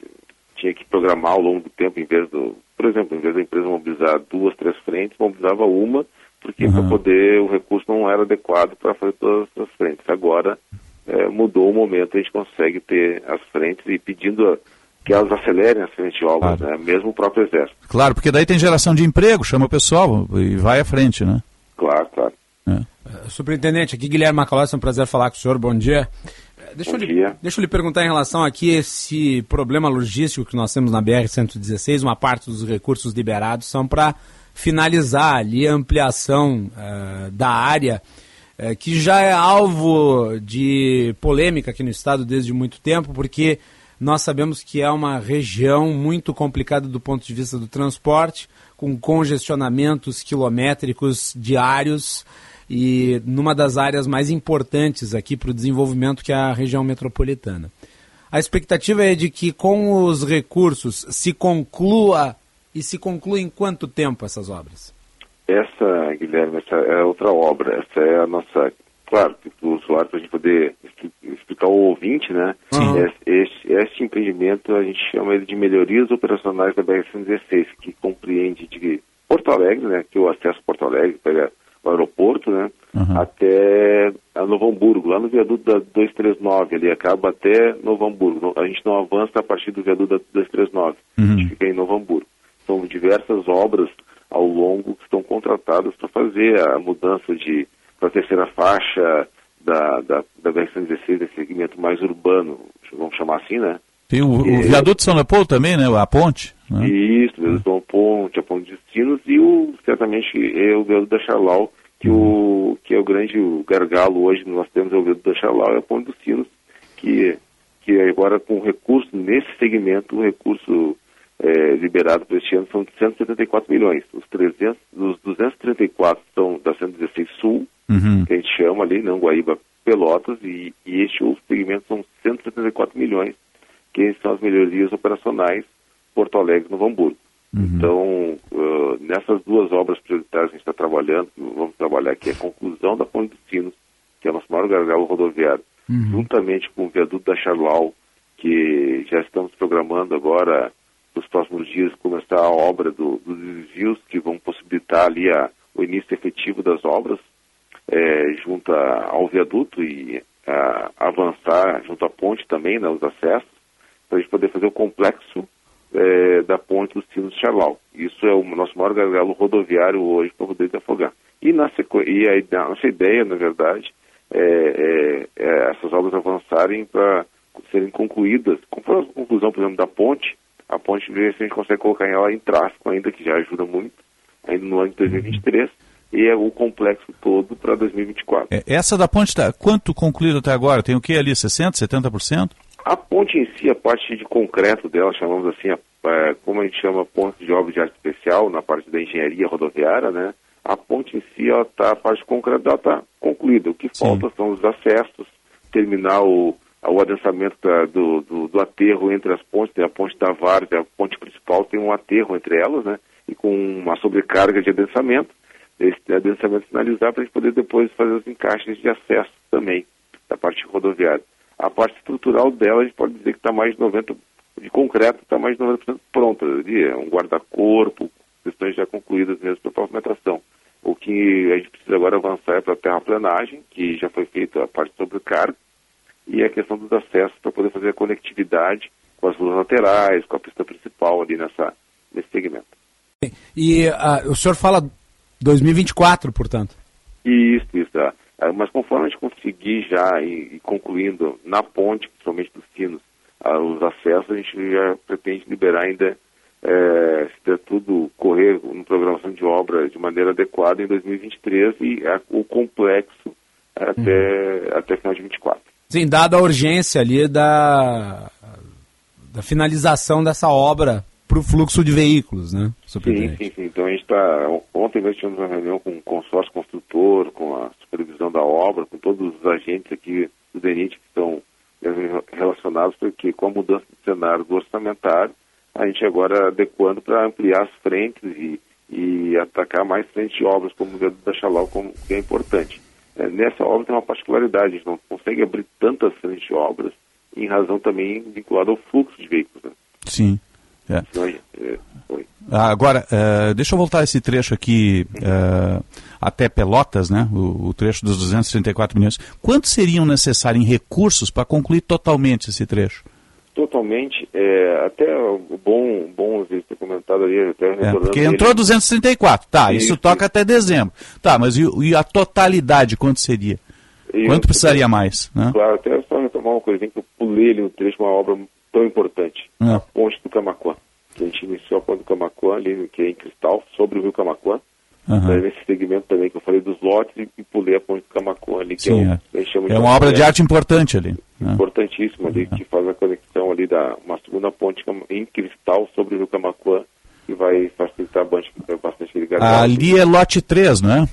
tinha que programar ao longo do tempo, em vez do, por exemplo, em vez da empresa mobilizar duas, três frentes, mobilizava uma, porque uhum. para poder o recurso não era adequado para fazer todas as frentes. Agora é, mudou o momento, a gente consegue ter as frentes e pedindo que elas acelerem as frentes de obras, claro. né? mesmo o próprio exército. Claro, porque daí tem geração de emprego, chama o pessoal e vai à frente, né? Claro, claro. Superintendente, aqui Guilherme Macalossi, é um prazer falar com o senhor, bom dia. Deixa, eu lhe, deixa eu lhe perguntar em relação aqui esse problema logístico que nós temos na BR-116. Uma parte dos recursos liberados são para finalizar ali a ampliação uh, da área, uh, que já é alvo de polêmica aqui no estado desde muito tempo, porque nós sabemos que é uma região muito complicada do ponto de vista do transporte, com congestionamentos quilométricos diários e numa das áreas mais importantes aqui para o desenvolvimento, que é a região metropolitana. A expectativa é de que com os recursos se conclua e se conclua em quanto tempo essas obras? Essa Guilherme? Essa é outra obra. Essa é a nossa. Claro, para o usuário, para a gente poder explicar ao ouvinte, né? Esse, esse, empreendimento a gente chama ele de melhorias operacionais da BR-116, que compreende de Porto Alegre, né? Que o acesso a Porto Alegre pega o aeroporto, né? Uhum. Até a Novo Hamburgo, lá no viaduto da 239, ali acaba até Novo Hamburgo. A gente não avança a partir do viaduto da 239, uhum. a gente fica em Novo Hamburgo. São diversas obras ao longo que estão contratadas para fazer a mudança de para a terceira faixa da, da, da BR-116, desse segmento mais urbano, vamos chamar assim, né? Tem o, e, o viaduto de São Leopoldo também, né? A ponte. Né? Isso, o viaduto São Ponte, a ponte de destinos e o, certamente é o viaduto da Charlau, que, o, que é o grande gargalo hoje nós temos é o viaduto da Charlau e a ponte dos Sinos, que, que agora com recurso nesse segmento, o recurso é, liberado para este ano são 174 milhões. Os, 300, os 234 são da 116 Sul, uhum. que a gente chama ali, não Guaíba Pelotas, e, e este outro segmento são 174 milhões, que são as melhorias operacionais Porto Alegre no Hamburgo. Uhum. Então, uh, nessas duas obras prioritárias que a gente está trabalhando, vamos trabalhar aqui a conclusão da Ponte dos Sinos, que é o nosso maior gargalo rodoviário, uhum. juntamente com o viaduto da Charlau, que já estamos programando agora, nos próximos dias, começar a obra do, dos desvios que vão possibilitar ali a, o início efetivo das obras, é, junto a, ao viaduto e a, avançar junto à ponte também, né, os acessos, para a gente poder fazer o complexo é, da ponte dos Sinos Charlau. Isso é o nosso maior gargalo rodoviário hoje para poder desafogar. E, na e a, nossa ideia, na verdade, é, é, é essas obras avançarem para serem concluídas. Foi a conclusão, por exemplo, da ponte, a ponte, se a gente consegue colocar ela em tráfego ainda, que já ajuda muito, ainda no ano de 2023 e é o complexo todo para 2024. É, essa da ponte, tá, quanto concluído até agora? Tem o que ali? 60%, 70%? A ponte em si, a parte de concreto dela, chamamos assim, a, a, como a gente chama ponte de obra de arte especial, na parte da engenharia rodoviária, né? A ponte em si, ela tá, a parte de concreto dela está concluída. O que Sim. falta são os acessos, terminar o, o adensamento da, do, do, do, aterro entre as pontes, tem a ponte da Várzea, a ponte principal tem um aterro entre elas, né? E com uma sobrecarga de adensamento, esse adensamento finalizar para a gente poder depois fazer os encaixes de acesso também da parte rodoviária. A parte estrutural dela, a gente pode dizer que está mais de 90%, de concreto, está mais de 90% pronta. É um guarda-corpo, questões já concluídas mesmo para pavimentação. O que a gente precisa agora avançar é para a terraplanagem, que já foi feita a parte sobrecarga, e a questão dos acessos para poder fazer a conectividade com as ruas laterais, com a pista principal ali nessa, nesse segmento. E uh, o senhor fala 2024, portanto? Isso, isso. Uh, ah, mas conforme a gente conseguir já ir, concluindo na ponte, principalmente dos sinos, uh, os acessos, a gente já pretende liberar ainda, é, se der tudo correr no programação de obra de maneira adequada em 2023 e o complexo até, uhum. até final de 24. Sim, dada a urgência ali da, da finalização dessa obra para o fluxo de veículos, né? Sim, sim, sim. Então a gente está. Ontem nós tivemos uma reunião com o consórcio construtor, com a supervisão da obra, com todos os agentes aqui do DENIT que estão relacionados, porque com a mudança do cenário do orçamentário, a gente agora adequando para ampliar as frentes e, e atacar mais frentes de obras, como o viaduto da Xalau, como, que é importante. É, nessa obra tem uma particularidade, a gente não consegue abrir tantas frentes de obras em razão também vinculada ao fluxo de veículos. Né? Sim. É. é ah, agora, uh, deixa eu voltar esse trecho aqui uh, até Pelotas, né? O, o, trecho dos 234 milhões. Quantos seriam necessários em recursos para concluir totalmente esse trecho? Totalmente, é, até o bom, bom ter comentado ali, até é, Porque entrou ele... 234, tá, isso, isso toca até dezembro. Tá, mas e, e a totalidade quanto seria? Quanto precisaria mais? Né? Claro, até só retomar uma coisinha que eu pulei ali no trecho, uma obra tão importante, é. a ponte do Camacuã. Que a gente iniciou a ponte do Camacuã, ali, que é em cristal, sobre o rio Camacuã. Uhum. nesse segmento também que eu falei dos lotes e, e pulei a ponte do Camacuã ali, que Sim, é, um, é. é uma obra de arte importante ali. Né? Importantíssima ali, que faz a conexão ali da uma segunda ponte em cristal sobre o rio Camacuã, que vai facilitar bastante ligação. Ali é lote 3, não é?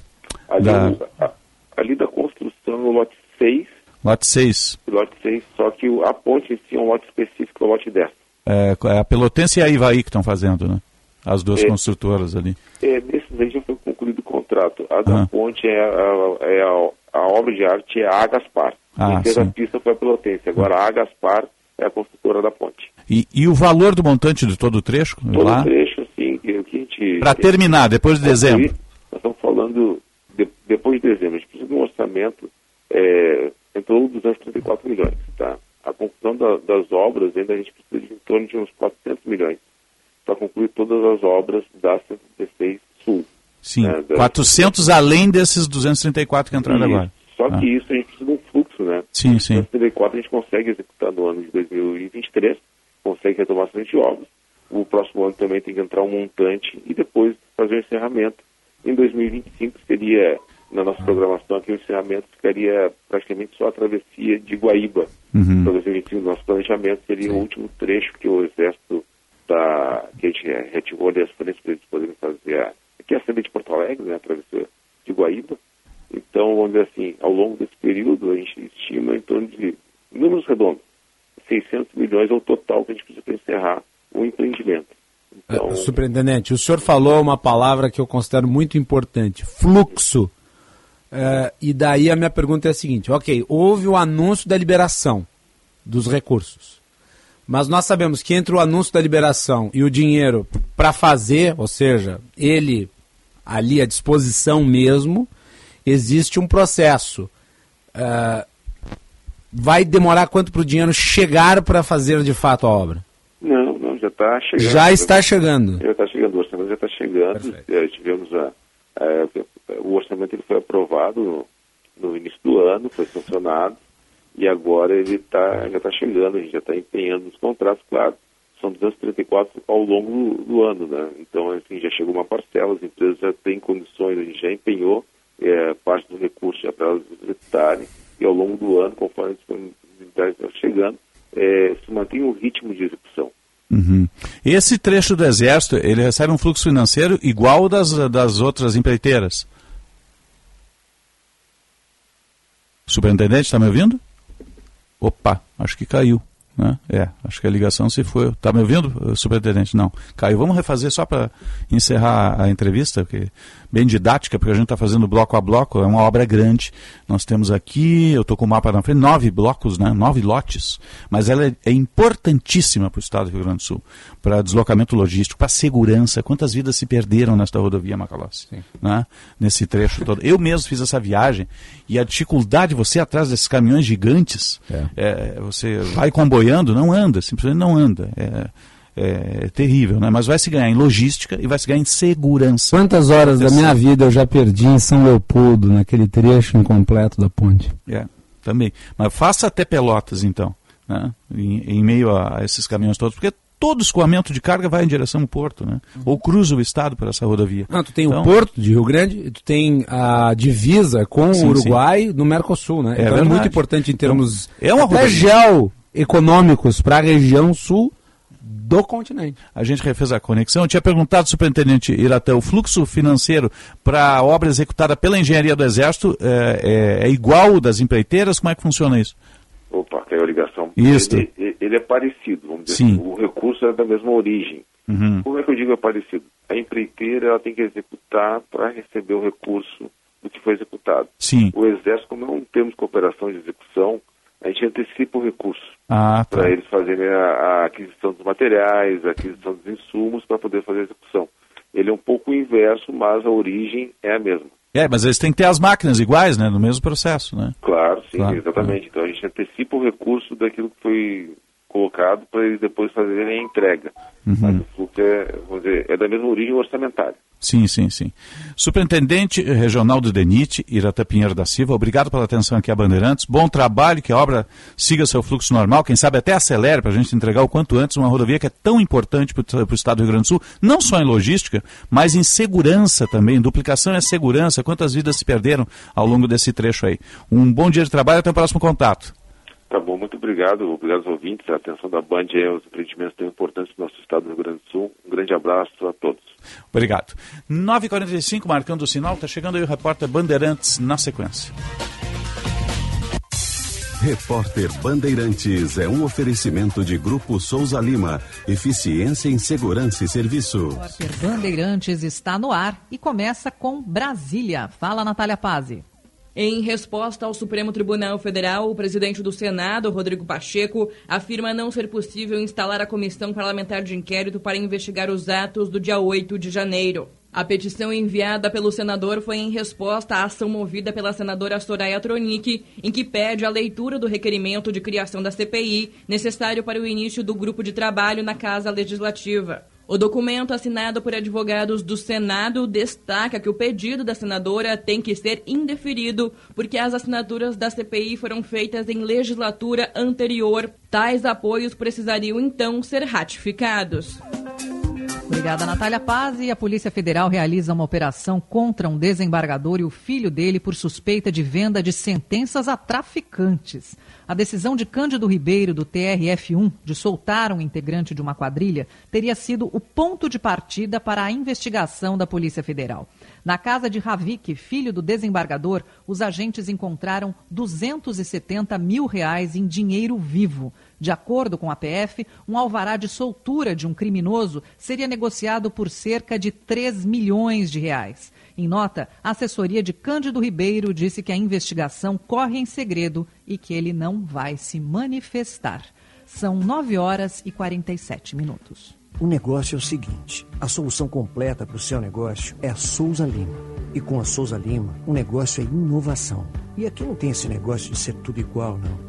Ali, da... a, ali da construção no lote 6. Lote 6. Lote 6, só que a ponte em si é um lote específico, o lote 10. É, é a Pelotense e a Ivaí que estão fazendo, né? As duas é, construtoras ali. É, nesses aí já foi concluído contrato. A da Ah. ponte é, a, é a, a obra de arte é a Agaspar. Ah, Quem fez sim. a pista foi a Pelotense. Agora a Agaspar é a construtora da ponte. E, e o valor do montante de todo o trecho? Todo lá? o trecho, o gente... Para terminar, depois de dezembro. Nós estamos falando, de- depois de dezembro, a gente precisa de um orçamento é, de 234 milhões, tá? A conclusão da- das obras, ainda a gente precisa de em torno de uns 400 milhões para concluir todas as obras da 116 Sul. Sim, né, da- 400 além desses 234 que entraram Isso. agora. Só Ah. que isso a gente precisa de um fluxo, né? Sim, sim. 134 a gente consegue executar no ano de 2023, consegue retomar bastante obras. O próximo ano também tem que entrar um montante e depois fazer o encerramento. Em 2025 seria, na nossa programação aqui, o encerramento ficaria praticamente só a travessia de Guaíba. Uhum. Para 2025, nosso planejamento seria o último trecho que o Exército tá, que a gente retivou ali as frentes para eles poderem fazer a, aqui é a de Porto Alegre, né, a travessia de Guaíba. Então, vamos dizer assim, ao longo desse período, a gente estima em torno de, números redondos, 600 milhões é o total que a gente precisa para encerrar o empreendimento. Então, Eh, Superintendente, o senhor falou uma palavra que eu considero muito importante: fluxo. Eh, e daí a minha pergunta é a seguinte: ok, houve o anúncio da liberação dos recursos. Mas nós sabemos que entre o anúncio da liberação e o dinheiro para fazer, ou seja, ele ali à disposição mesmo, existe um processo. Eh, vai demorar quanto para o dinheiro chegar para fazer de fato a obra? não, não, já está chegando. Já está chegando. Já está chegando, já está chegando. Eh, tivemos a, a- o orçamento ele foi aprovado no, início do ano, foi sancionado, e agora ele tá, já está chegando, a gente já está empenhando os contratos, claro. São 234 ao longo do, do ano, né? Então, assim, já chegou uma parcela, as empresas já têm condições, a gente já empenhou eh, parte do recurso já para elas executarem, e ao longo do ano, conforme a disponibilidade está chegando, eh, se mantém o ritmo de execução. Uhum. Esse trecho do Exército, ele recebe um fluxo financeiro igual das, das outras empreiteiras? Superintendente, está me ouvindo? Opa, acho que caiu. Né? É, acho que a ligação se foi. Está me ouvindo, superintendente? Não, caiu. Vamos refazer só para encerrar a entrevista, porque bem didática, porque a gente está fazendo bloco a bloco, é uma obra grande. Nós temos aqui, eu estou com o mapa na frente, nove blocos, né? nove lotes, mas ela é, é importantíssima para o estado do Rio Grande do Sul, para deslocamento logístico, para segurança. Quantas vidas se perderam nesta rodovia Macalossi? Né? Nesse trecho todo. Eu mesmo fiz essa viagem e a dificuldade de você atrás desses caminhões gigantes, é, você vai comboiando, não anda, simplesmente não anda. É, é terrível, né? Mas vai se ganhar em logística e vai se ganhar em segurança. Quantas horas da minha vida eu já perdi em São Leopoldo, naquele trecho incompleto da ponte? É, também. Mas faça até Pelotas, então, né? em, em meio a, esses caminhões todos, porque todo escoamento de carga vai em direção ao porto, né? Ou cruza o estado por essa rodovia. Não, tu tem Então, o Porto de Rio Grande, e tu tem a divisa com Sim, o Uruguai no Mercosul, né? É então é muito importante em termos Então, é uma até rodovia. geoeconômicos para a região sul do continente. A gente refez a conexão. Eu tinha perguntado, superintendente Iratã, o fluxo financeiro para a obra executada pela engenharia do Exército é, é- é igual ao das empreiteiras? Como é que funciona isso? Opa, caiu a ligação. Isso. Ele, ele- é parecido, vamos dizer Sim. assim. O recurso é da mesma origem. Uhum. Como é que eu digo é parecido? A empreiteira ela tem que executar para receber o recurso do que foi executado. Sim. O Exército, como não temos cooperação de execução, a gente antecipa o recurso Ah, tá. para eles fazerem a, a aquisição dos materiais, a aquisição dos insumos para poder fazer a execução. Ele é um pouco inverso, mas a origem é a mesma. É, mas eles têm que ter as máquinas iguais, né? No mesmo processo, né? Claro, sim, Claro, exatamente. Então a gente antecipa o recurso daquilo que foi colocado para eles depois fazerem a entrega. Mas Uhum. o fluxo é, dizer, é da mesma origem orçamentária. Sim, sim, sim. Superintendente Regional do DENIT, Irata Pinheiro da Silva, obrigado pela atenção aqui a Bandeirantes. Bom trabalho, que a obra siga seu fluxo normal, quem sabe até acelere para a gente entregar o quanto antes uma rodovia que é tão importante para o estado do Rio Grande do Sul, não só em logística, mas em segurança também. Duplicação é segurança. Quantas vidas se perderam ao longo desse trecho aí? Um bom dia de trabalho, até o próximo contato. Tá bom, muito obrigado. Obrigado aos ouvintes. A atenção da Band é os empreendimentos tão importantes do nosso estado do Rio Grande do Sul. Um grande abraço a todos. Obrigado. 9h45, marcando o sinal, está chegando aí o repórter Bandeirantes na sequência. Repórter Bandeirantes é um oferecimento de Grupo Souza Lima. Eficiência em Segurança e Serviço. Repórter Bandeirantes está no ar e começa com Brasília. Fala, Natália Pazzi. Em resposta ao Supremo Tribunal Federal, o presidente do Senado, Rodrigo Pacheco, afirma não ser possível instalar a comissão parlamentar de inquérito para investigar os atos do dia 8 de janeiro. A petição enviada pelo senador foi em resposta à ação movida pela senadora Soraya Tronic, em que pede a leitura do requerimento de criação da CPI necessário para o início do grupo de trabalho na Casa Legislativa. O documento assinado por advogados do Senado destaca que o pedido da senadora tem que ser indeferido porque as assinaturas da CPI foram feitas em legislatura anterior. Tais apoios precisariam então ser ratificados. Obrigada, Natália Paz. E a Polícia Federal realiza uma operação contra um desembargador e o filho dele por suspeita de venda de sentenças a traficantes. A decisão de Cândido Ribeiro, do TRF1, de soltar um integrante de uma quadrilha, teria sido o ponto de partida para a investigação da Polícia Federal. Na casa de Ravik, filho do desembargador, os agentes encontraram 270 mil reais em dinheiro vivo. De acordo com a PF, um alvará de soltura de um criminoso seria negociado por cerca de 3 milhões de reais. Em nota, a assessoria de Cândido Ribeiro disse que a investigação corre em segredo e que ele não vai se manifestar. São 9 horas e 47 minutos. O negócio é o seguinte: a solução completa para o seu negócio é a Souza Lima. E com a Souza Lima, o negócio é inovação. E aqui não tem esse negócio de ser tudo igual, não.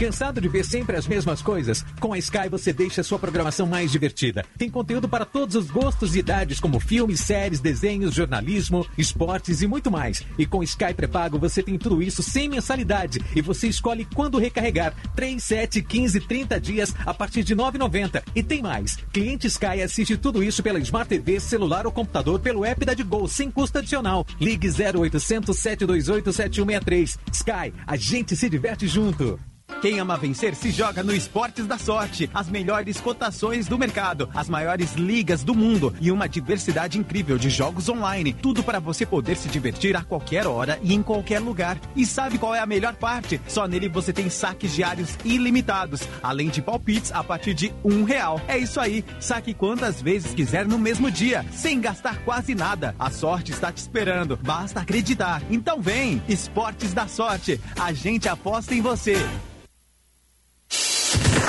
Cansado de ver sempre as mesmas coisas? Com a Sky você deixa a sua programação mais divertida. Tem conteúdo para todos os gostos e idades, como filmes, séries, desenhos, jornalismo, esportes e muito mais. E com Sky pré-pago você tem tudo isso sem mensalidade e você escolhe quando recarregar. 3, 7, 15, 30 dias a partir de 9,90. E tem mais. Cliente Sky assiste tudo isso pela Smart TV, celular ou computador pelo app da Digol, sem custo adicional. Ligue 0800 728 7163. Sky, a gente se diverte junto. Quem ama vencer se joga no Esportes da Sorte. As melhores cotações do mercado, as maiores ligas do mundo e uma diversidade incrível de jogos online. Tudo para você poder se divertir a qualquer hora e em qualquer lugar. E sabe qual é a melhor parte? Só nele você tem saques diários ilimitados, além de palpites a partir de um real. É isso aí, saque quantas vezes quiser no mesmo dia, sem gastar quase nada. A sorte está te esperando, basta acreditar. Então vem, Esportes da Sorte. A gente aposta em você.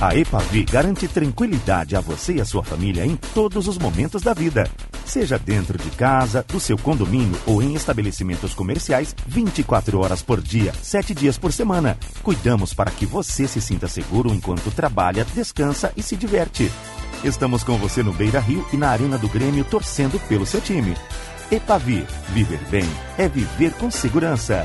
A EPAVI garante tranquilidade a você e a sua família em todos os momentos da vida. Seja dentro de casa, do seu condomínio ou em estabelecimentos comerciais, 24 horas por dia, 7 dias por semana. Cuidamos para que você se sinta seguro enquanto trabalha, descansa e se diverte. Estamos com você no Beira Rio e na Arena do Grêmio torcendo pelo seu time. EPAVI, viver bem é viver com segurança.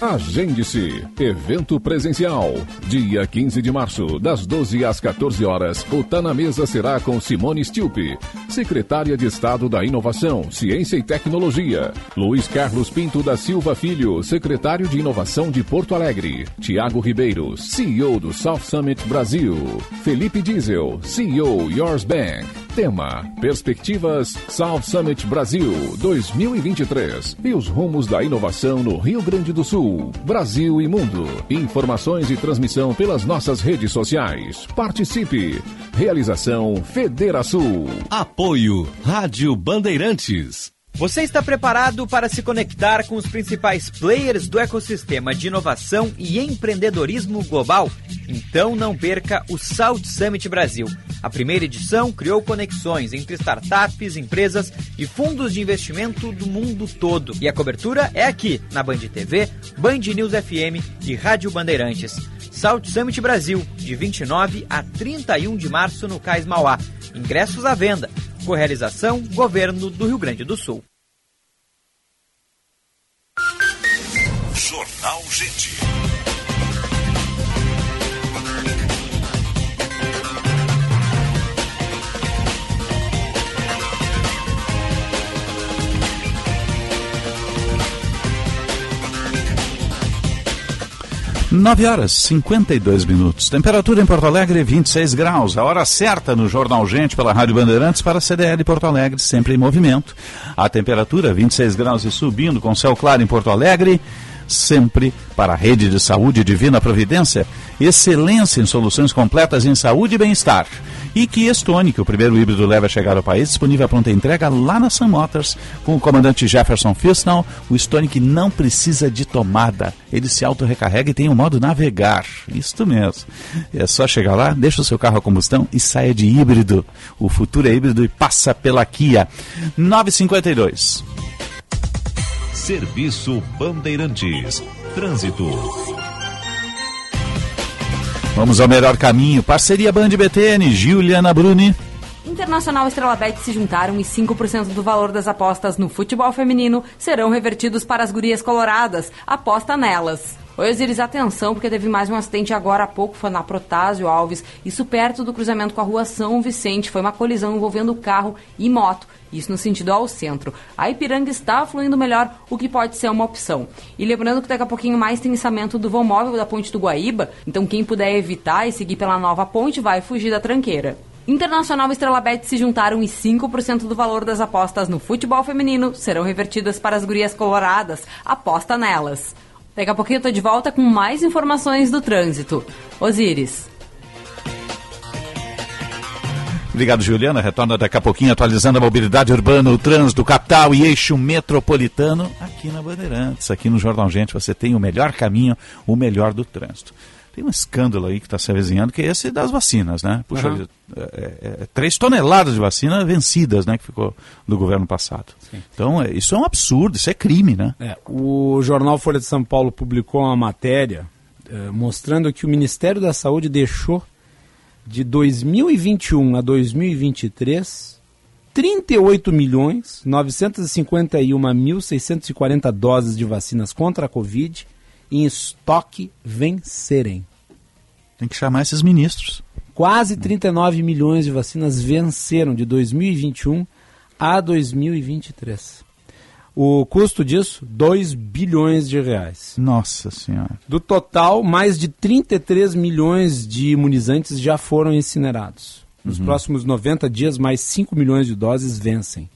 Agende-se. Evento presencial. Dia 15 de março, das 12 às 14 horas. O Tá na Mesa será com Simone Stilpe, secretária de Estado da Inovação, Ciência e Tecnologia. Luiz Carlos Pinto da Silva Filho, secretário de Inovação de Porto Alegre. Tiago Ribeiro, CEO do South Summit Brasil. Felipe Diesel, CEO Yours Bank. Tema: Perspectivas South Summit Brasil 2023 e os rumos da inovação no Rio Grande do Sul, Brasil e mundo. Informações e transmissão pelas nossas redes sociais. Participe. Realização Federação. Apoio Rádio Bandeirantes. Você está preparado para se conectar com os principais players do ecossistema de inovação e empreendedorismo global? Então não perca o South Summit Brasil. A primeira edição criou conexões entre startups, empresas e fundos de investimento do mundo todo. E a cobertura é aqui, na Band TV, Band News FM e Rádio Bandeirantes. South Summit Brasil, de 29 a 31 de março no Cais Mauá. Ingressos à venda. Correalização Governo do Rio Grande do Sul. Jornal Gente. Nove horas 52 minutos. Temperatura em Porto Alegre 26 graus. A hora certa no Jornal Gente pela Rádio Bandeirantes para a CDL Porto Alegre, sempre em movimento. A temperatura 26 graus e subindo com céu claro em Porto Alegre, sempre para a Rede de Saúde Divina Providência. Excelência em soluções completas em saúde e bem-estar. E que Stone, o primeiro híbrido leva a chegar ao país, disponível a pronta entrega lá na Sun Motors, com o comandante Jefferson Fisnall, o Stone que não precisa de tomada. Ele se auto-recarrega e tem o um modo navegar. Isso mesmo. É só chegar lá, deixa o seu carro a combustão e saia de híbrido. O futuro é híbrido e passa pela Kia. 952. Serviço Bandeirantes. Trânsito. Vamos ao melhor caminho. Parceria Band BTN, Juliana Bruni. Internacional e Estrela Bet se juntaram e 5% do valor das apostas no futebol feminino serão revertidos para as gurias coloradas. Aposta nelas. Oi, Osiris, atenção, porque teve mais um acidente agora há pouco, foi na Protásio Alves, isso perto do cruzamento com a rua São Vicente. Foi uma colisão envolvendo carro e moto. Isso no sentido ao centro. A Ipiranga está fluindo melhor, o que pode ser uma opção. E lembrando que daqui a pouquinho mais tem içamento do vão móvel da ponte do Guaíba, então quem puder evitar e seguir pela nova ponte vai fugir da tranqueira. Internacional e Estrela Bet se juntaram e 5% do valor das apostas no futebol feminino serão revertidas para as gurias coloradas. Aposta nelas. Daqui a pouquinho eu tô de volta com mais informações do trânsito. Osíris. Obrigado, Juliana. Retorna daqui a pouquinho atualizando a mobilidade urbana, o trânsito, capital e eixo metropolitano aqui na Bandeirantes. Aqui no Jornal Gente você tem o melhor caminho, o melhor do trânsito. Tem um escândalo aí que está se avizinhando, que é esse das vacinas, né? Puxa, Uhum. é, é, é, três toneladas de vacina vencidas, né? Que ficou do governo passado. Então, é, isso é um absurdo, isso é crime, né? É, o jornal Folha de São Paulo publicou uma matéria eh, mostrando que o Ministério da Saúde deixou de 2021 a 2023 38 milhões 951.640 doses de vacinas contra a Covid em estoque vencerem. Tem que chamar esses ministros. Quase 39 milhões de vacinas venceram de 2021 a 2023. O custo disso, 2 bilhões de reais. Nossa Senhora. Do total, mais de 33 milhões de imunizantes já foram incinerados. Nos Uhum. próximos 90 dias, mais 5 milhões de doses vencem.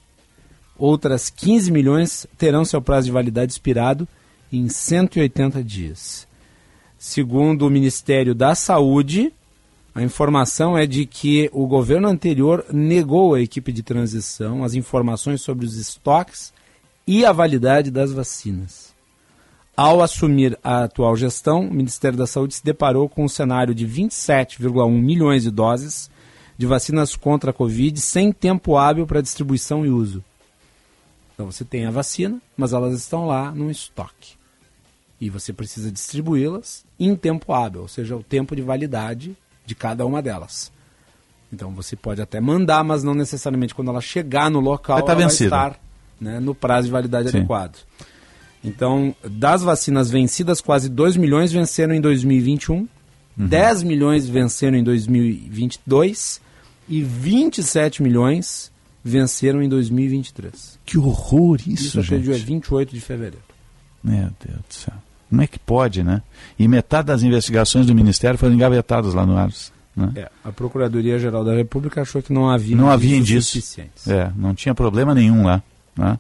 Outras 15 milhões terão seu prazo de validade expirado em 180 dias. Segundo o Ministério da Saúde, a informação é de que o governo anterior negou à equipe de transição as informações sobre os estoques e a validade das vacinas. Ao assumir a atual gestão, o Ministério da Saúde se deparou com um cenário de 27,1 milhões de doses de vacinas contra a Covid sem tempo hábil para distribuição e uso. Então você tem a vacina, mas elas estão lá no estoque. E você precisa distribuí-las em tempo hábil, ou seja, o tempo de validade de cada uma delas. Então você pode até mandar, mas não necessariamente quando ela chegar no local Vai tá ela vai estar né, no prazo de validade Sim. adequado. Então, das vacinas vencidas, quase 2 milhões venceram em 2021, 10 milhões venceram em 2022 e 27 milhões venceram em 2023. Que horror isso, Isso até gente. dia 28 de fevereiro. Meu Deus do céu. Como é que pode, né? E metade das investigações do Ministério foram engavetadas lá no Ars. Né? É, a Procuradoria-Geral da República achou que não havia não havia indícios indício. suficientes. É, não tinha problema nenhum lá. Né?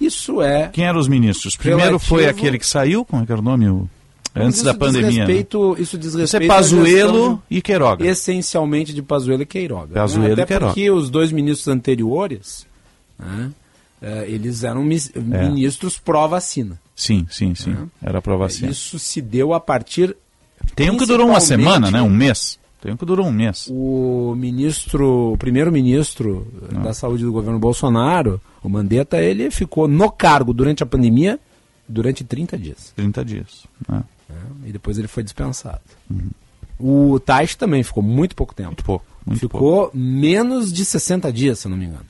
Isso é. Quem eram os ministros? Primeiro Relativo- foi aquele que saiu, como é que era o nome? O- Antes Isso da diz pandemia. né? respeito- isso diz Isso é respeito Pazuello e Queiroga. Essencialmente de Pazuello e Queiroga. né? Pazuello Até e Queiroga. porque os dois ministros anteriores, né, eh, eles eram É. ministros pró-vacina. Sim, sim, sim. É. Era pra vacina. Isso se deu a partir... Tem um que durou uma semana, né? Um mês. Tem um que durou um mês. O ministro, o primeiro-ministro da saúde do governo Bolsonaro, o Mandetta, ele ficou no cargo durante a pandemia durante 30 dias. 30 dias. né? E depois ele foi dispensado. O Taish também ficou muito pouco tempo. Muito pouco. ficou menos de 60 dias, se não me engano.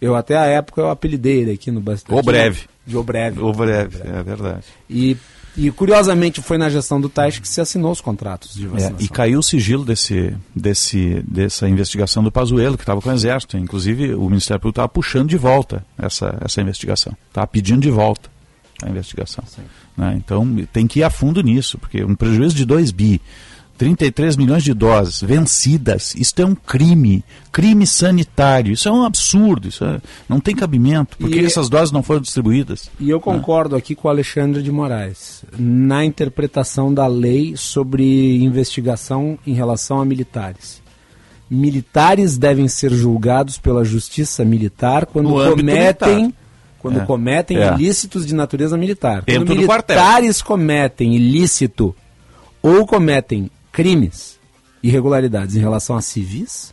Eu até a época eu apelidei ele aqui no bastante. O breve. De o breve. O breve, é verdade. E, e curiosamente foi na gestão do Taish que se assinou os contratos de É, vacinação. e caiu o sigilo desse, desse, dessa investigação do Pazuello, que estava com o Exército. Inclusive, o Ministério Público estava puxando de volta essa, essa investigação. Estava pedindo de volta a investigação. né? Então, tem que ir a fundo nisso, porque um prejuízo de 2 bi, 33 milhões de doses vencidas, isso é um crime, crime sanitário. Isso é um absurdo, isso é- não tem cabimento. Por que E- essas doses não foram distribuídas? E eu concordo aqui com o Alexandre de Moraes na interpretação da lei sobre investigação em relação a militares. Militares devem ser julgados pela justiça militar quando cometem militar. quando É. cometem É. ilícitos de natureza militar. Dentro quando do quartel. militares cometem ilícito ou cometem crimes, irregularidades em relação a civis,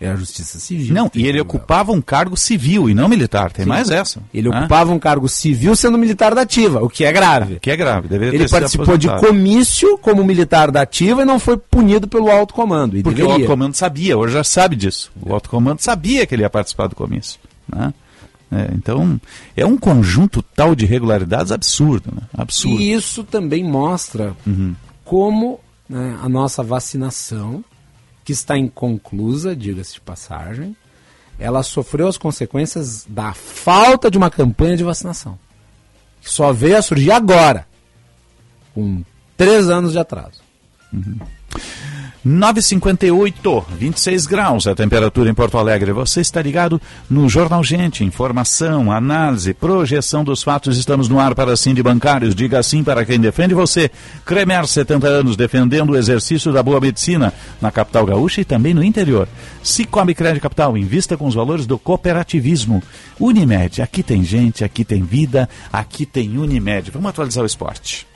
é a justiça civil. Não, e ele ocupava um cargo civil e não militar. Tem Sim. mais essa. Ele né? ocupava um cargo civil sendo militar da ativa, o que é grave. Que é grave, deveria Ele participou de comício como militar da ativa e não foi punido pelo alto comando. E Porque o deveria. alto comando sabia, hoje já sabe disso. O alto comando sabia que ele ia participar do comício. Né? É, então, é um conjunto tal de irregularidades absurdo. Né? Absurdo. E isso também mostra Uhum. como né, a nossa vacinação, que está inconclusa, diga-se de passagem, ela sofreu as consequências da falta de uma campanha de vacinação. Que só veio a surgir agora, com três anos de atraso. 958, 26 graus a temperatura em Porto Alegre. Você está ligado no Jornal Gente. Informação, análise, projeção dos fatos. Estamos no ar para sim de bancários. Diga sim para quem defende você. Cremer, 70 anos, defendendo o exercício da boa medicina na capital gaúcha e também no interior. Cicobi Crédito Capital, invista com os valores do cooperativismo. Unimed, aqui tem gente, aqui tem vida, aqui tem Unimed. Vamos atualizar o esporte.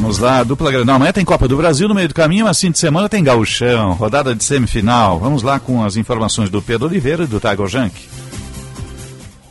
Vamos lá, dupla Granal. Amanhã tem Copa do Brasil no meio do caminho, mas fim de semana tem gauchão, rodada de semifinal. Vamos lá com as informações do Pedro Oliveira e do Tiger Junk.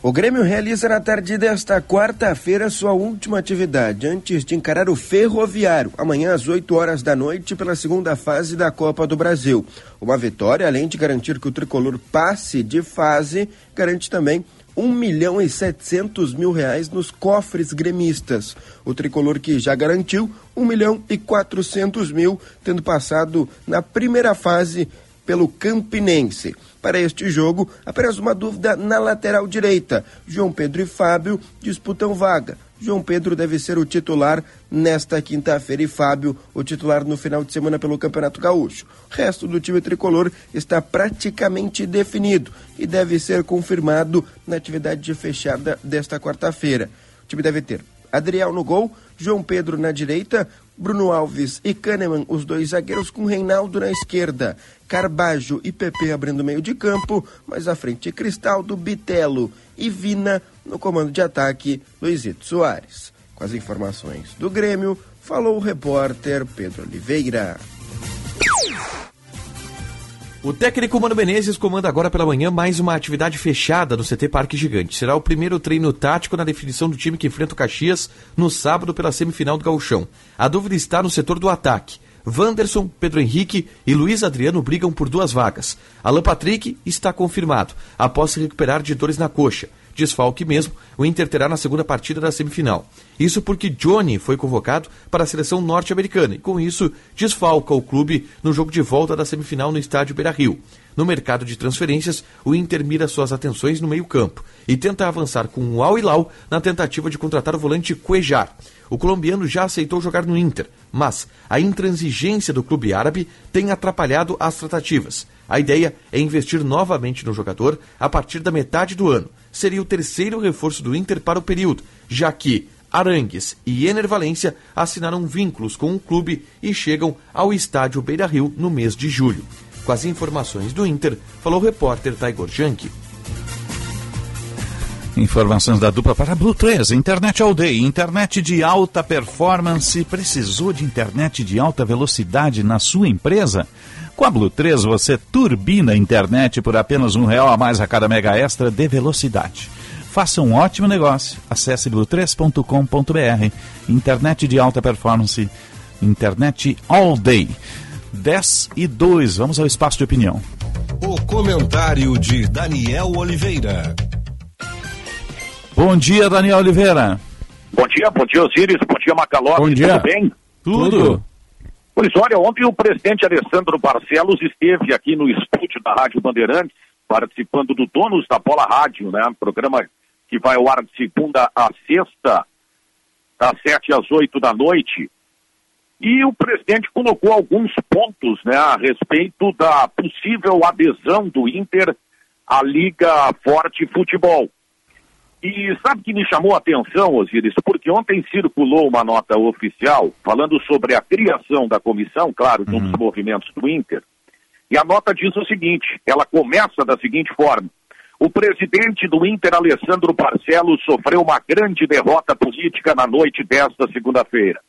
O Grêmio realiza na tarde desta quarta-feira sua última atividade, antes de encarar o Ferroviário, amanhã às 8 horas da noite, pela segunda fase da Copa do Brasil. Uma vitória, além de garantir que o tricolor passe de fase, garante também 1 milhão e 700 mil reais nos cofres gremistas. O tricolor que já garantiu 1 milhão e 400 mil, tendo passado na primeira fase pelo Campinense. Para este jogo, apenas uma dúvida na lateral direita. João Pedro e Fábio disputam vaga. João Pedro deve ser o titular nesta quinta-feira e Fábio o titular no final de semana pelo Campeonato Gaúcho. O resto do time tricolor está praticamente definido e deve ser confirmado na atividade fechada desta quarta-feira. O time deve ter Adriel no gol, João Pedro na direita, Bruno Alves e Kahneman, os dois zagueiros, com Reinaldo na esquerda. Carbajo e Pepe abrindo meio de campo, mas à frente Cristaldo, Bitelo e Vina no comando de ataque, Luizito Soares. Com as informações do Grêmio, falou o repórter Pedro Oliveira. O técnico Mano Menezes comanda agora pela manhã mais uma atividade fechada no CT Parque Gigante. Será o primeiro treino tático na definição do time que enfrenta o Caxias no sábado pela semifinal do Gauchão. A dúvida está no setor do ataque. Wanderson, Pedro Henrique e Luiz Adriano brigam por duas vagas. Alan Patrick está confirmado, após se recuperar de dores na coxa desfalque mesmo, o Inter terá na segunda partida da semifinal. Isso porque Johnny foi convocado para a seleção norte-americana e, com isso, desfalca o clube no jogo de volta da semifinal no estádio Beira-Rio. No mercado de transferências, o Inter mira suas atenções no meio-campo e tenta avançar com o Al Hilal na tentativa de contratar o volante Cuejar. O colombiano já aceitou jogar no Inter, mas a intransigência do clube árabe tem atrapalhado as tratativas. A ideia é investir novamente no jogador a partir da metade do ano. Seria o terceiro reforço do Inter para o período, já que Arangues e Ener Valência assinaram vínculos com o clube e chegam ao estádio Beira Rio no mês de julho. Com as informações do Inter, falou o repórter Taigor Janke. Informações da dupla para Blue 3, internet all day, internet de alta performance. Precisou de internet de alta velocidade na sua empresa? Com a Blue 3 você turbina a internet por apenas um real a mais a cada mega extra de velocidade. Faça um ótimo negócio. Acesse blue3.com.br. Internet de alta performance. Internet all day. 10 e 2. Vamos ao espaço de opinião. O comentário de Daniel Oliveira. Bom dia, Daniel Oliveira. Bom dia, bom dia, Osiris. Bom dia, Macaló. Bom dia. Tudo bem? Tudo. Pois olha, ontem o presidente Alessandro Barcelos esteve aqui no estúdio da Rádio Bandeirantes, participando do Donos da Bola Rádio, né? Programa que vai ao ar de segunda a sexta, das sete às oito da noite. E o presidente colocou alguns pontos né, a respeito da possível adesão do Inter à Liga Forte Futebol. E sabe que me chamou a atenção, Osiris, porque ontem circulou uma nota oficial falando sobre a criação da comissão, claro, de um dos movimentos do Inter. E a nota diz o seguinte: ela começa da seguinte forma. O presidente do Inter, Alessandro Barcelos, sofreu uma grande derrota política na noite desta segunda-feira.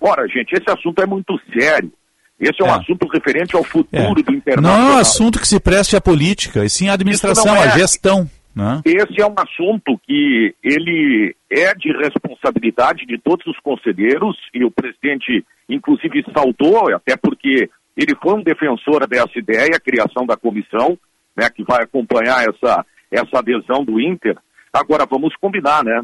Ora, gente, esse assunto é muito sério. Esse é um É. assunto referente ao futuro É. do Não Internacional. é um assunto que se preste à política, e sim à administração, não à é. gestão. Né? Esse é um assunto que ele é de responsabilidade de todos os conselheiros e o presidente, inclusive, saudou, até porque ele foi um defensor dessa ideia, a criação da comissão, né, que vai acompanhar essa, essa adesão do Inter. Agora, vamos combinar, né?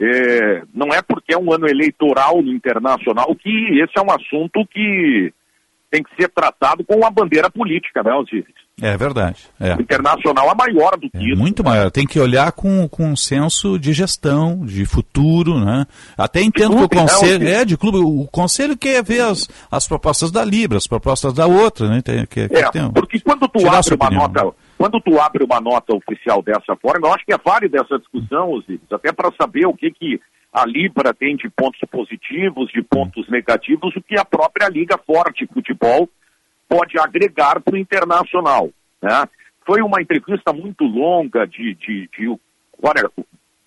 É, não é porque é um ano eleitoral no internacional que esse é um assunto que tem que ser tratado com uma bandeira política, né, Osiris? É verdade. É. Internacional é maior do que isso. Muito maior. Tem que olhar com, com um senso de gestão, de futuro, né? Até entendo que o clube, né, conselho. Alcir? É, de clube. O conselho quer ver as, as propostas da Libra, as propostas da outra, né? Tem, que, É, tem- porque quando tu abre uma nota, quando tu abre uma nota oficial dessa forma, eu acho que é válida essa discussão, Osiris, até para saber o que que a Libra tem de pontos positivos, de pontos negativos, o que a própria Liga Forte Futebol pode agregar para o internacional. Né? Foi uma entrevista muito longa, de, de, de olha,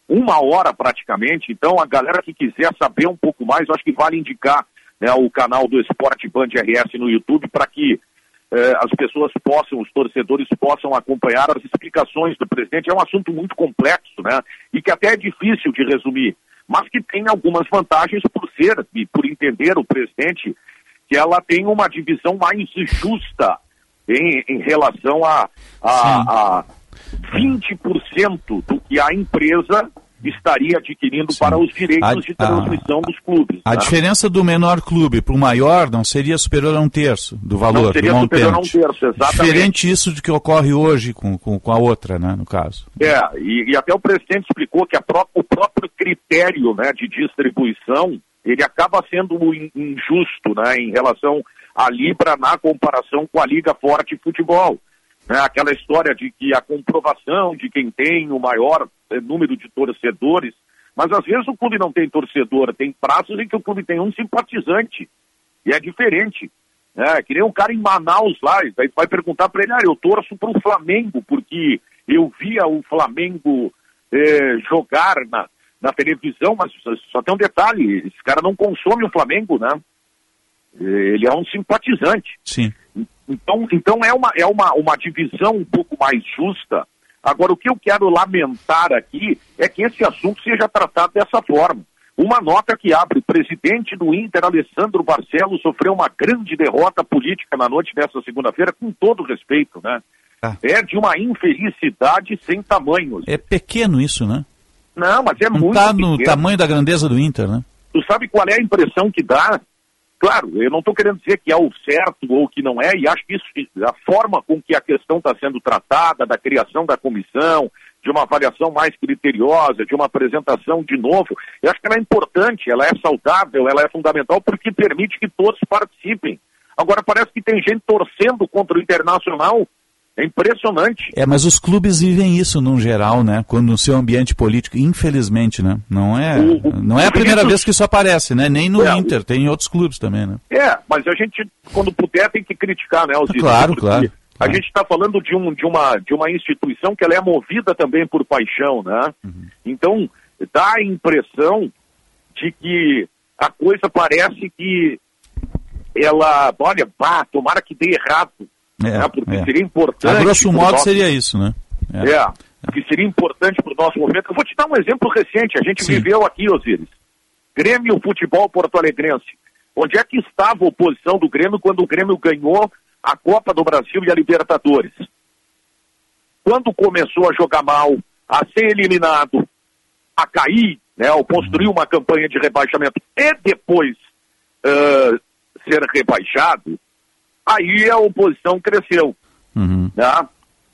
uma hora praticamente, então a galera que quiser saber um pouco mais, acho que vale indicar né, o canal do Esporte Band RS no YouTube para que eh, as pessoas possam, os torcedores possam acompanhar as explicações do presidente. É um assunto muito complexo, né? E que até é difícil de resumir, mas que tem algumas vantagens por ser e por entender o presidente que ela tem uma divisão mais justa em, em relação a, a, a 20% do que a empresa estaria adquirindo para os direitos A- de transmissão dos clubes. A né? diferença do menor clube para o maior não seria superior a um terço do valor, Não seria do superior a um terço, exatamente. Diferente isso do que ocorre hoje com, com, com a outra, né, no caso. É, e, e até o presidente explicou que a pró- o próprio critério né, de distribuição ele acaba sendo in- injusto né, em relação à Libra na comparação com a Liga Forte Futebol. Né, aquela história de que a comprovação de quem tem o maior eh, número de torcedores Mas às vezes o clube não tem torcedor, tem praças em que o clube tem um simpatizante. E é diferente. É, que nem um cara em Manaus lá, daí vai perguntar para ele, ah, eu torço para o Flamengo, porque eu via o Flamengo eh, jogar na, na televisão, mas só tem um detalhe, esse cara não consome o Flamengo, né? Ele é um simpatizante. Sim. Então, então é, uma, é uma, uma divisão um pouco mais justa. Agora, o que eu quero lamentar aqui é que esse assunto seja tratado dessa forma. Uma nota que abre, o presidente do Inter, Alessandro Barcelos, sofreu uma grande derrota política na noite dessa segunda-feira, com todo respeito, né? Ah. É de uma infelicidade sem tamanhos. É pequeno isso, né? Não, mas é Não muito está no pequeno. tamanho da grandeza do Inter, né? Tu sabe qual é a impressão que dá? Claro, eu não estou querendo dizer que é o certo ou que não é, e acho que isso, a forma com que a questão está sendo tratada, da criação da comissão, de uma avaliação mais criteriosa, de uma apresentação de novo, eu acho que ela é importante, ela é saudável, ela é fundamental porque permite que todos participem. Agora parece que tem gente torcendo contra o Internacional, é impressionante. É, mas os clubes vivem isso no geral, né? Quando no seu ambiente político, infelizmente, né? Não é, não é a primeira vez que isso aparece, né? Nem no É, o- Inter, tem em outros clubes também, né? É, mas a gente, quando puder, tem que criticar, né, Alzira? Claro, claro, A gente está falando de, um, de, uma, de uma instituição que ela é movida também por paixão, né? Uhum. Então, dá a impressão de que a coisa parece que ela, olha, pá, tomara que dê errado, É, né? Porque é. seria importante. A grosso modo nosso- seria isso, né? é. que seria importante para o nosso movimento. Eu vou te dar um exemplo recente. A gente Sim. viveu aqui, Osiris. Grêmio Futebol Porto Alegrense. Onde é que estava a oposição do Grêmio quando o Grêmio ganhou a Copa do Brasil e a Libertadores? Quando começou a jogar mal, a ser eliminado, a cair, né, ao construir uma campanha de rebaixamento e depois ãh, ser rebaixado, aí a oposição cresceu. Uhum. Né?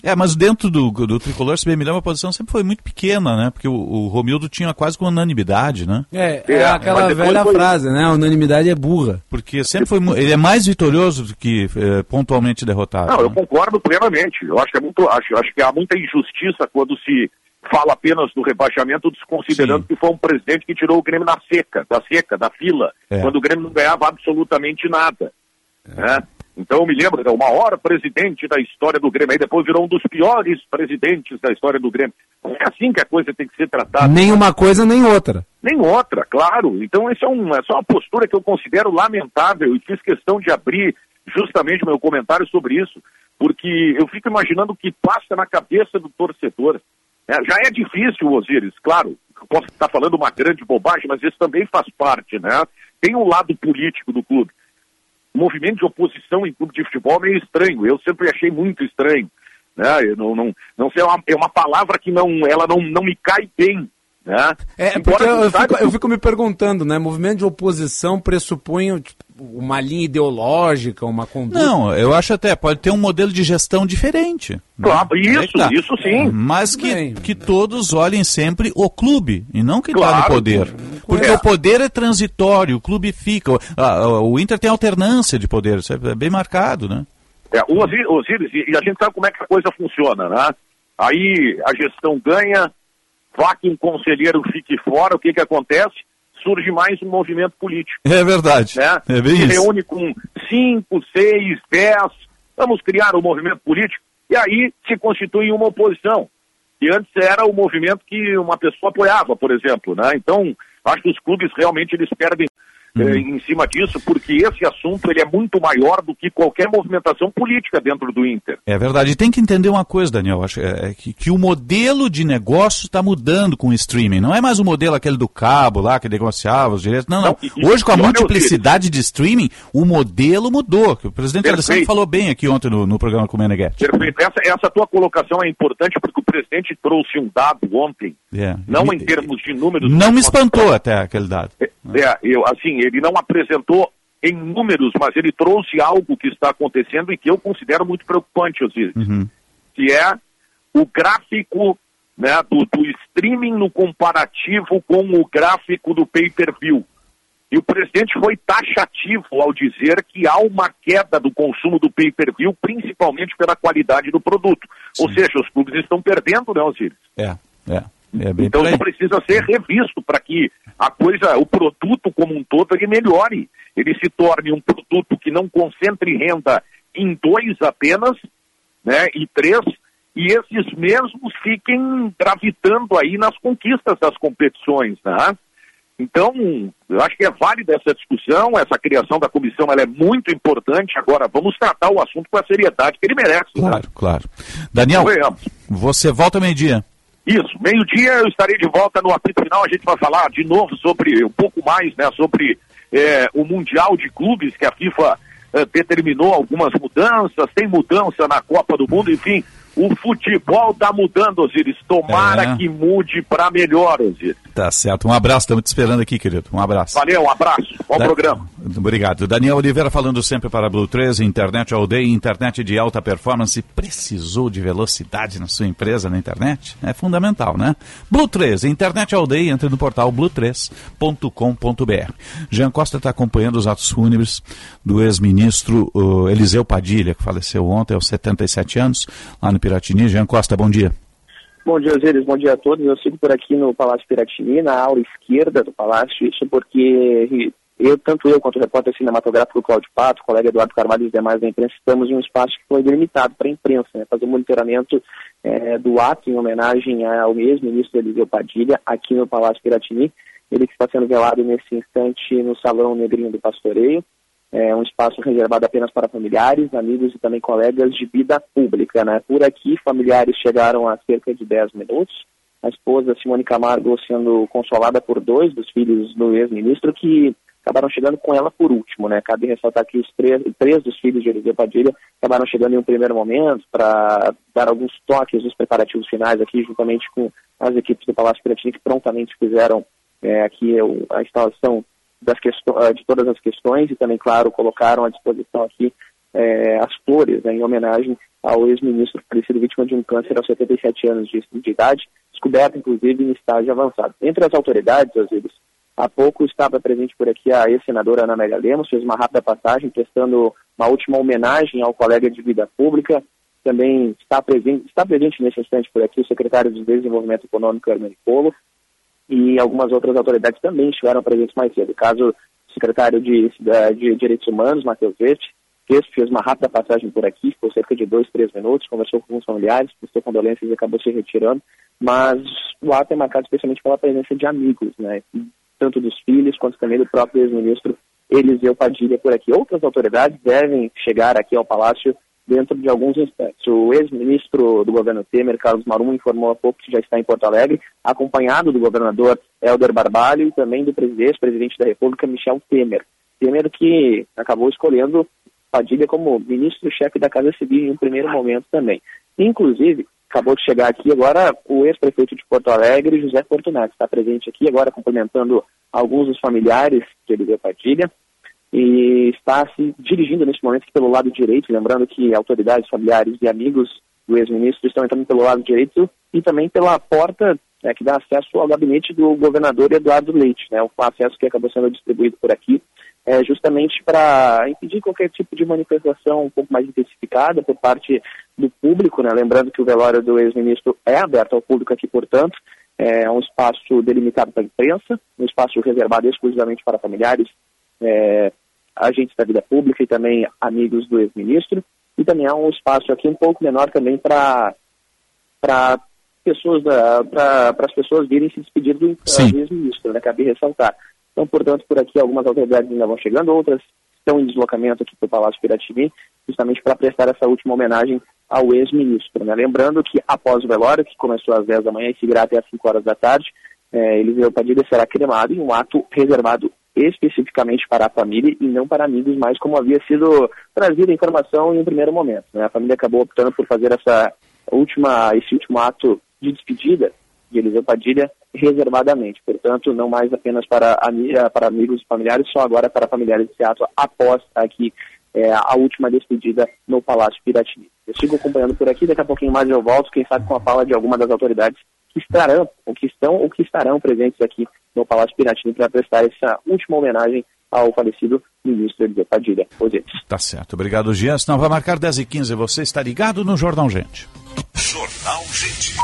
É, mas dentro do, do tricolor, se bem me lembro, a posição sempre foi muito pequena, né? Porque o, o Romildo tinha quase com unanimidade, né? É, é, aquela velha frase, né? A unanimidade é burra. Porque sempre foi. Ele é mais vitorioso do que eh, pontualmente derrotado. Não, eu né? concordo plenamente. Eu acho que é muito, acho, acho que há muita injustiça quando se fala apenas do rebaixamento, desconsiderando que foi um presidente que tirou o Grêmio na seca, da seca, da fila, É. quando o Grêmio não ganhava absolutamente nada. né? Então eu me lembro, é o maior presidente da história do Grêmio, aí depois virou um dos piores presidentes da história do Grêmio. Não é assim que a coisa tem que ser tratada. Nem uma coisa, nem outra. Nem outra, claro. Então, isso é, um, é só uma postura que eu considero lamentável e fiz questão de abrir justamente meu comentário sobre isso, porque eu fico imaginando o que passa na cabeça do torcedor. É, já é difícil, Osiris, claro, posso estar falando uma grande bobagem, mas isso também faz parte, né? Tem um lado político do clube. Movimento de oposição em clube de futebol é meio estranho, eu sempre achei muito estranho. Né? Eu não, não, não sei, é uma, é uma palavra que não, ela não, não me cai bem. Né? É, Embora porque eu, fico, que eu o- fico me perguntando, né? Movimento de oposição pressupõe tipo, uma linha ideológica, uma conduta. Não, eu acho até, pode ter um modelo de gestão diferente. né? Claro, Aí isso, tá. isso sim. Mas que, que todos olhem sempre o clube e não quem está Claro. no poder. Porque É. o poder é transitório, o clube fica. Ah, o Inter tem alternância de poder, isso é bem marcado, né? É, o e e a gente sabe como é que a coisa funciona, né? Aí a gestão ganha, vá que um conselheiro fique fora, o que que acontece? Surge mais um movimento político. É verdade. Né? É bem Se isso. reúne com cinco, seis, dez, vamos criar um movimento político, e aí se constitui uma oposição. E antes era o movimento que uma pessoa apoiava, por exemplo, né? Então, acho que os clubes realmente eles perdem Uhum. eh, em cima disso, porque esse assunto ele é muito maior do que qualquer movimentação política dentro do Inter. É verdade. E tem que entender uma coisa, Daniel, acho é, é que, que o modelo de negócio está mudando com o streaming. Não é mais o modelo aquele do cabo lá que negociava os direitos. Não, não. e- Hoje, com a olha, multiplicidade de streaming, o modelo mudou. O presidente. Alessandro falou bem aqui ontem no, no programa com o Meneghetti. Perfeito. Essa, essa tua colocação é importante porque o presidente trouxe um dado ontem, É. não E- em termos de números. Não me espantou até aquele dado. É, eu, assim, ele não apresentou em números, mas ele trouxe algo que está acontecendo e que eu considero muito preocupante, Osiris, Uhum. que é o gráfico né, do, do streaming no comparativo com o gráfico do pay-per-view. E o presidente foi taxativo ao dizer que há uma queda do consumo do pay-per-view, principalmente pela qualidade do produto. Ou seja, os clubes estão perdendo, né, Osiris? É, é. É então isso precisa ser revisto para que a coisa, o produto como um todo, ele melhore. Ele se torne um produto que não concentre renda em dois apenas, né, e três, e esses mesmos fiquem gravitando aí nas conquistas das competições, né? Então, eu acho que é válida essa discussão, essa criação da comissão ela é muito importante. Agora, vamos tratar o assunto com a seriedade que ele merece. né? Claro, claro. Daniel, você volta meio-dia. Isso, meio-dia eu estarei de volta no apito final. A gente vai falar de novo sobre, um pouco mais, né, sobre eh, o Mundial de Clubes que a FIFA eh, determinou algumas mudanças, tem mudança na Copa do Mundo, enfim. O futebol está mudando, Osiris. Tomara É. que mude para melhor, Osiris. Tá certo. Um abraço, estamos te esperando aqui, querido. Um abraço. Valeu, um abraço. Bom Da- programa. Obrigado. Daniel Oliveira falando sempre para a Blue 13, internet aldeia, internet de alta performance. Precisou de velocidade na sua empresa na internet? É fundamental, né? Blue 13, internet aldeia, entre no portal blue3.com.br. Jean Costa está acompanhando os atos fúnebres do ex-ministro uh, Eliseu Padilha, que faleceu ontem aos 77 anos, lá no Piratini. Jean Costa, bom dia. Bom dia, Osiris. Bom dia a todos. Eu sigo por aqui no Palácio Piratini, na aula esquerda do Palácio. Isso porque eu, tanto eu quanto o repórter cinematográfico Cláudio Pato, colega Eduardo Carvalho e os demais da imprensa, estamos em um espaço que foi delimitado para a imprensa, né, fazer o monitoramento eh, do ato em homenagem ao ex-ministro Eliseu Padilha, aqui no Palácio Piratini. Ele que está sendo velado nesse instante no Salão Negrinho do Pastoreio. É um espaço reservado apenas para familiares, amigos e também colegas de vida pública. Né? Por aqui, familiares chegaram há cerca de 10 minutos. A esposa Simone Camargo sendo consolada por dois dos filhos do ex-ministro que acabaram chegando com ela por último. Né? Cabe ressaltar que os três, três dos filhos de Eliseu Padilha acabaram chegando em um primeiro momento para dar alguns toques dos preparativos finais aqui, juntamente com as equipes do Palácio Piratini que prontamente fizeram é, aqui a instalação das eh, de todas as questões e também, claro, colocaram à disposição aqui eh, as flores né, em homenagem ao ex-ministro falecido vítima de um câncer aos 77 anos de, de idade, descoberto inclusive em estágio avançado. Entre as autoridades, Osiris, há pouco estava presente por aqui a ex-senadora Ana Amélia Lemos, fez uma rápida passagem, prestando uma última homenagem ao colega de vida pública. Também está presente, está presente nesse instante por aqui o secretário de Desenvolvimento Econômico, Hermani Polo, e algumas outras autoridades também estiveram presentes mais cedo. O caso do secretário de, da- de Direitos Humanos, Matheus Veste, fez uma rápida passagem por aqui, ficou cerca de dois, três minutos, conversou com alguns familiares, prestou condolências e acabou se retirando, mas o ato é marcado especialmente pela presença de amigos, né, tanto dos filhos quanto também do próprio ex-ministro Eliseu Padilha por aqui. Outras autoridades devem chegar aqui ao Palácio dentro de alguns instantes. O ex-ministro do governo Temer, Carlos Marum, informou há pouco que já está em Porto Alegre, acompanhado do governador Helder Barbalho e também do presidente, ex-presidente da República, Michel Temer. Temer que acabou escolhendo Padilha como ministro-chefe da Casa Civil em um primeiro momento também. Inclusive, acabou de chegar aqui agora o ex-prefeito de Porto Alegre, José Fortunato, está presente aqui agora cumprimentando alguns dos familiares de Eliseu Padilha e está se dirigindo nesse momento pelo lado direito, lembrando que autoridades, familiares e amigos do ex-ministro estão entrando pelo lado direito e também pela porta né, que dá acesso ao gabinete do governador Eduardo Leite, né, o acesso que acabou sendo distribuído por aqui, é, justamente para impedir qualquer tipo de manifestação um pouco mais intensificada por parte do público, né, lembrando que o velório do ex-ministro é aberto ao público aqui, portanto, é um espaço delimitado para a imprensa, um espaço reservado exclusivamente para familiares, é, agentes da vida pública e também amigos do ex-ministro, e também há um espaço aqui um pouco menor também para para pessoas para as pessoas virem se despedir do ex-ministro, né? Cabe ressaltar. Então, portanto, por aqui algumas autoridades ainda vão chegando, outras estão em deslocamento aqui para o Palácio Piratini, justamente para prestar essa última homenagem ao ex-ministro. Né? Lembrando que após o velório, que começou às 10 da manhã e seguirá até às 5 horas da tarde, é, Eliseu Padilha será cremado em um ato reservado especificamente para a família e não para amigos, mais como havia sido trazida a informação em um primeiro momento. Né? A família acabou optando por fazer essa última, esse último ato de despedida de Eliseu Padilha reservadamente. Portanto, não mais apenas para, para amigos e familiares, só agora para familiares de ato após aqui é, a última despedida no Palácio Piratini. Eu sigo acompanhando por aqui, daqui a pouquinho mais eu volto, quem sabe com a fala de alguma das autoridades estarão, ou que estão, ou que estarão presentes aqui no Palácio Piratini para prestar essa última homenagem ao falecido ministro Eliseu Padilha. Tá certo. Obrigado, Gias. Não vai marcar 10 e 15 Você está ligado no Jornal Gente. Jornal Gente.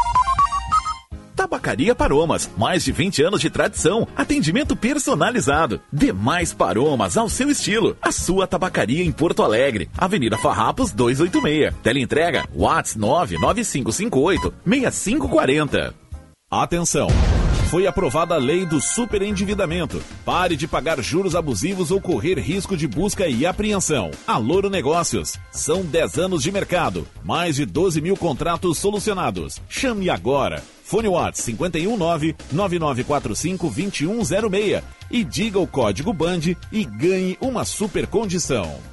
Tabacaria Paromas, mais de 20 anos de tradição, atendimento personalizado. Demais Paromas ao seu estilo. A sua tabacaria em Porto Alegre, Avenida Farrapos 286. Teleentrega Whats 99558 6540. Atenção! Foi aprovada a lei do superendividamento. Pare de pagar juros abusivos ou correr risco de busca e apreensão. Aloro Negócios. São 10 anos de mercado. Mais de 12 mil contratos solucionados. Chame agora. Fone Whats 519-9945-2106 e diga o código BAND e ganhe uma super condição.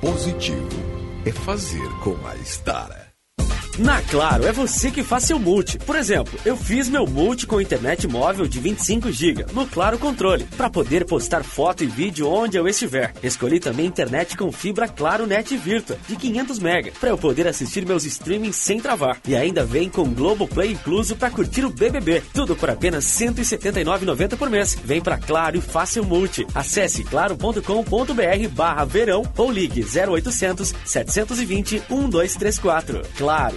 positivo é fazer com a Stara. Na Claro, é você que faz seu multi. Por exemplo, eu fiz meu multi com internet móvel de 25 GB no Claro Controle, para poder postar foto e vídeo onde eu estiver. Escolhi também internet com fibra Claro Net Virtua de 500 MB, para eu poder assistir meus streamings sem travar. E ainda vem com Globoplay incluso para curtir o BBB. Tudo por apenas R$ 179,90 por mês. Vem para Claro e faça seu multi. Acesse claro.com.br barra verão ou ligue 0800 720 1234. Claro,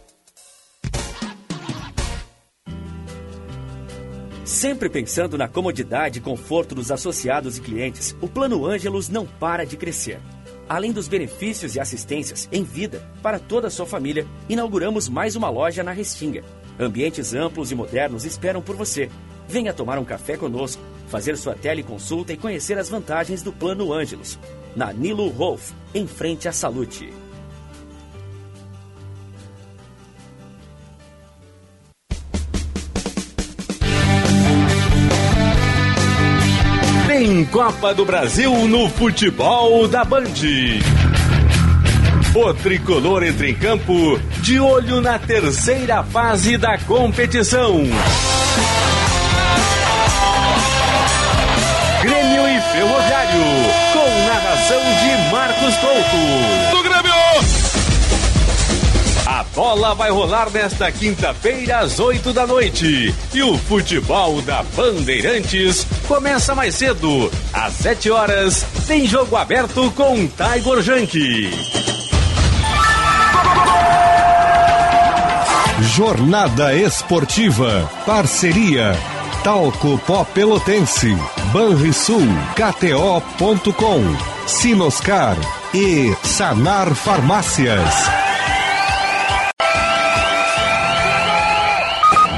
Sempre pensando na comodidade e conforto dos associados e clientes, o Plano Ângelos não para de crescer. Além dos benefícios e assistências em vida para toda a sua família, inauguramos mais uma loja na Restinga. Ambientes amplos e modernos esperam por você. Venha tomar um café conosco, fazer sua teleconsulta e conhecer as vantagens do Plano Ângelos. Na Nilo Rolf, em frente à Salute. Tem Copa do Brasil no futebol da Band. O tricolor entra em campo de olho na terceira fase da competição. Grêmio e Ferroviário, com narração de Marcos Couto. Bola vai rolar nesta quinta-feira às 8 da noite. E o futebol da Bandeirantes começa mais cedo. Às 7 horas, tem jogo aberto com Tiger Junk. Jornada Esportiva. Parceria. Talco Pó Pelotense. Banrisul. KTO.com. Sinoscar. E Sanar Farmácias.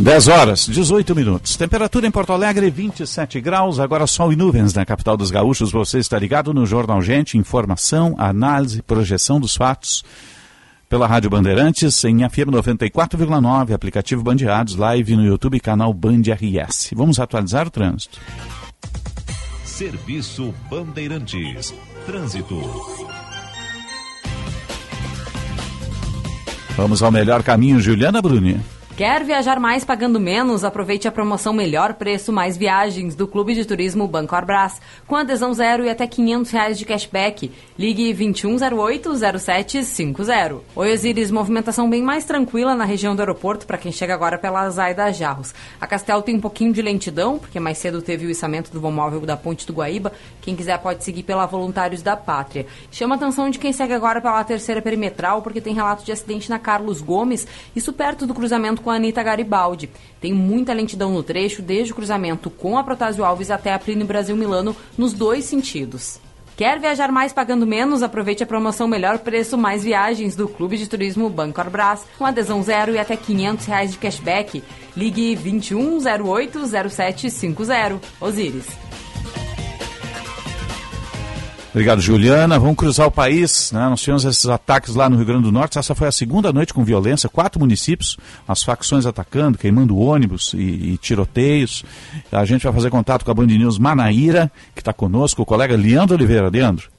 10 horas, 18 minutos. Temperatura em Porto Alegre, 27 graus. Agora sol e nuvens na capital dos gaúchos. Você está ligado no Jornal Gente. Informação, análise, projeção dos fatos. Pela Rádio Bandeirantes, em FM 94,9, aplicativo Bandeados, live no YouTube, canal Band RS. Vamos atualizar o trânsito. Serviço Bandeirantes. Trânsito. Vamos ao melhor caminho, Juliana Bruni. Quer viajar mais pagando menos? Aproveite a promoção Melhor Preço Mais Viagens do Clube de Turismo Banco Arbras, com adesão zero e até 500 reais de cashback. Ligue 2108-0750. Oi, Osiris, movimentação bem mais tranquila na região do aeroporto para quem chega agora pela Zaida Jarros. A Castel tem um pouquinho de lentidão, porque mais cedo teve o içamento do voo móvel da Ponte do Guaíba. Quem quiser pode seguir pela Voluntários da Pátria. Chama a atenção de quem segue agora pela terceira perimetral, porque tem relato de acidente na Carlos Gomes, isso perto do cruzamento com a Anitta Garibaldi. Tem muita lentidão no trecho, desde o cruzamento com a Protásio Alves até a Plínio Brasil Milano, nos dois sentidos. Quer viajar mais pagando menos? Aproveite a promoção Melhor Preço Mais Viagens do Clube de Turismo Banco Arbras, com adesão zero e até 500 reais de cashback. Ligue 2108-0750. Osíris. Obrigado, Juliana. Vamos cruzar o país. Né? Nós tivemos esses ataques lá no Rio Grande do Norte. Essa foi a segunda noite com violência. Quatro municípios, as facções atacando, queimando ônibus e, e tiroteios. A gente vai fazer contato com a Band News Manaíra, que está conosco, o colega Leandro Oliveira. Leandro.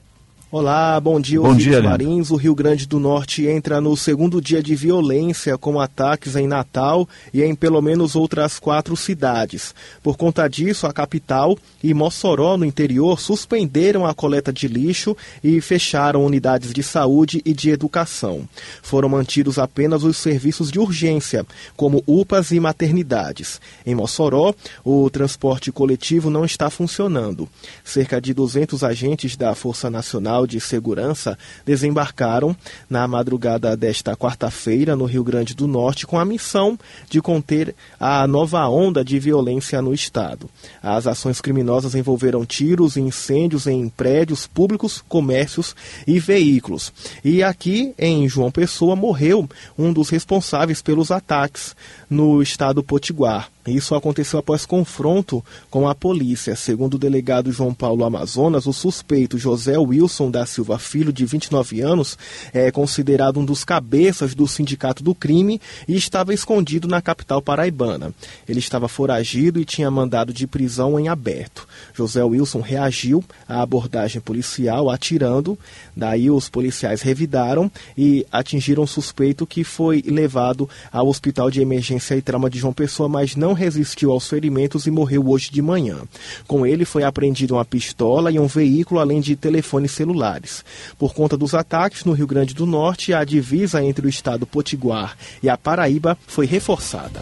Olá, bom dia, bom dia Marins. O Rio Grande do Norte entra no segundo dia de violência, com ataques em Natal e em pelo menos outras quatro cidades. Por conta disso, a capital e Mossoró, no interior, suspenderam a coleta de lixo e fecharam unidades de saúde e de educação. Foram mantidos apenas os serviços de urgência, como UPAs e maternidades. Em Mossoró, o transporte coletivo não está funcionando. Cerca de 200 agentes da Força Nacional de Segurança desembarcaram na madrugada desta quarta-feira no Rio Grande do Norte com a missão de conter a nova onda de violência no estado. As ações criminosas envolveram tiros e incêndios em prédios públicos, comércios e veículos. E aqui em João Pessoa morreu um dos responsáveis pelos ataques no estado Potiguar. Isso aconteceu após confronto com a polícia. Segundo o delegado João Paulo Amazonas, o suspeito José Wilson da Silva Filho, de 29 anos, é considerado um dos cabeças do sindicato do crime e estava escondido na capital paraibana. Ele estava foragido e tinha mandado de prisão em aberto. José Wilson reagiu à abordagem policial atirando, daí os policiais revidaram e atingiram o suspeito que foi levado ao hospital de emergência e trauma de João Pessoa, mas não resistiu aos ferimentos e morreu hoje de manhã. Com ele foi apreendido uma pistola e um veículo, além de telefones celulares. Por conta dos ataques no Rio Grande do Norte, a divisa entre o estado Potiguar e a Paraíba foi reforçada.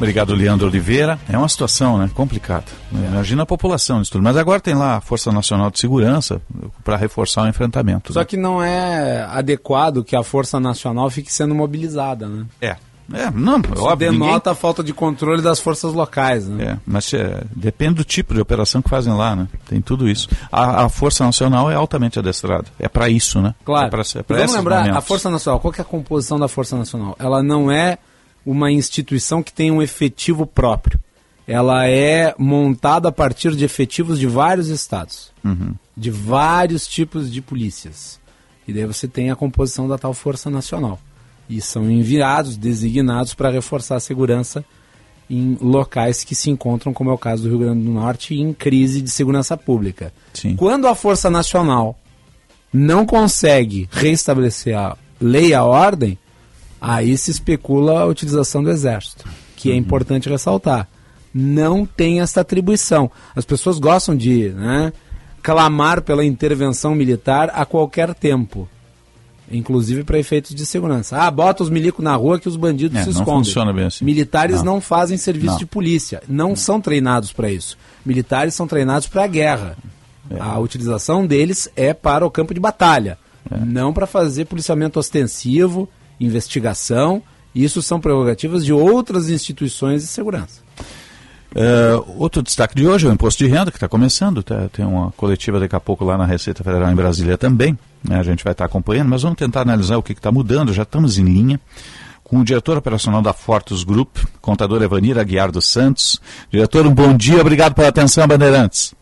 Obrigado, Leandro Oliveira. É uma situação né, complicada. Imagina a população isso tudo. Mas agora tem lá a Força Nacional de Segurança para reforçar o enfrentamento. Só né? que não é adequado que a Força Nacional fique sendo mobilizada, né? É. É, não, Isso óbvio, denota ninguém- a falta de controle das forças locais, né? É, mas é, depende do tipo de operação que fazem lá, né? Tem tudo isso. A, a Força Nacional é altamente adestrada. É para isso, né? Claro. É pra, é pra vamos lembrar, a momentos. Força Nacional, qual é a composição da Força Nacional? Ela não é uma instituição que tem um efetivo próprio. Ela é montada a partir de efetivos de vários estados, Uhum. de vários tipos de polícias. E daí você tem a composição da tal Força Nacional. E são enviados, designados para reforçar a segurança em locais que se encontram, como é o caso do Rio Grande do Norte, em crise de segurança pública. Sim. Quando a Força Nacional não consegue restabelecer a lei e a ordem, aí se especula a utilização do Exército, que é importante ressaltar. Não tem essa atribuição. As pessoas gostam de né, clamar pela intervenção militar a qualquer tempo. Inclusive para efeitos de segurança. Ah, bota os milicos na rua que os bandidos É, se não escondem. funciona bem assim. Militares Não. não, fazem serviço Não. de polícia. Não são treinados para isso. Militares são treinados para a guerra. É. A utilização deles é para o campo de batalha. É. Não para fazer policiamento ostensivo, investigação. Isso são prerrogativas de outras instituições de segurança. É, outro destaque de hoje é o imposto de renda, que está começando. tá? tem uma coletiva daqui a pouco lá na Receita Federal em Brasília também. né? A gente vai estar acompanhando, mas vamos tentar analisar o que está mudando. Já estamos em linha com o diretor operacional da Fortus Group, contador Evanir Aguiar dos Santos. Diretor, um bom dia, obrigado pela atenção, Bandeirantes.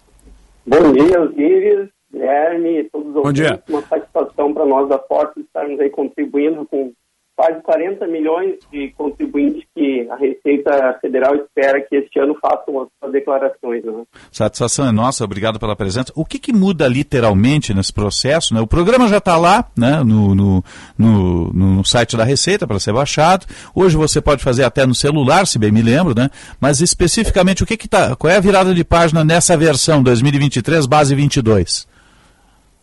Bom dia, Osiris, Guilherme, todos os ouvintes. Uma satisfação para nós da Forte estarmos aí contribuindo com quase 40 milhões de contribuintes que a Receita Federal espera que este ano façam as suas declarações. Né? Satisfação é nossa, obrigado pela presença. O que, que muda literalmente nesse processo? Né? O programa já está lá né, no, no, no, no, site da Receita para ser baixado. Hoje você pode fazer até no celular, se bem me lembro, né? mas especificamente o que, que tá, qual é a virada de página nessa versão 2023, base 22?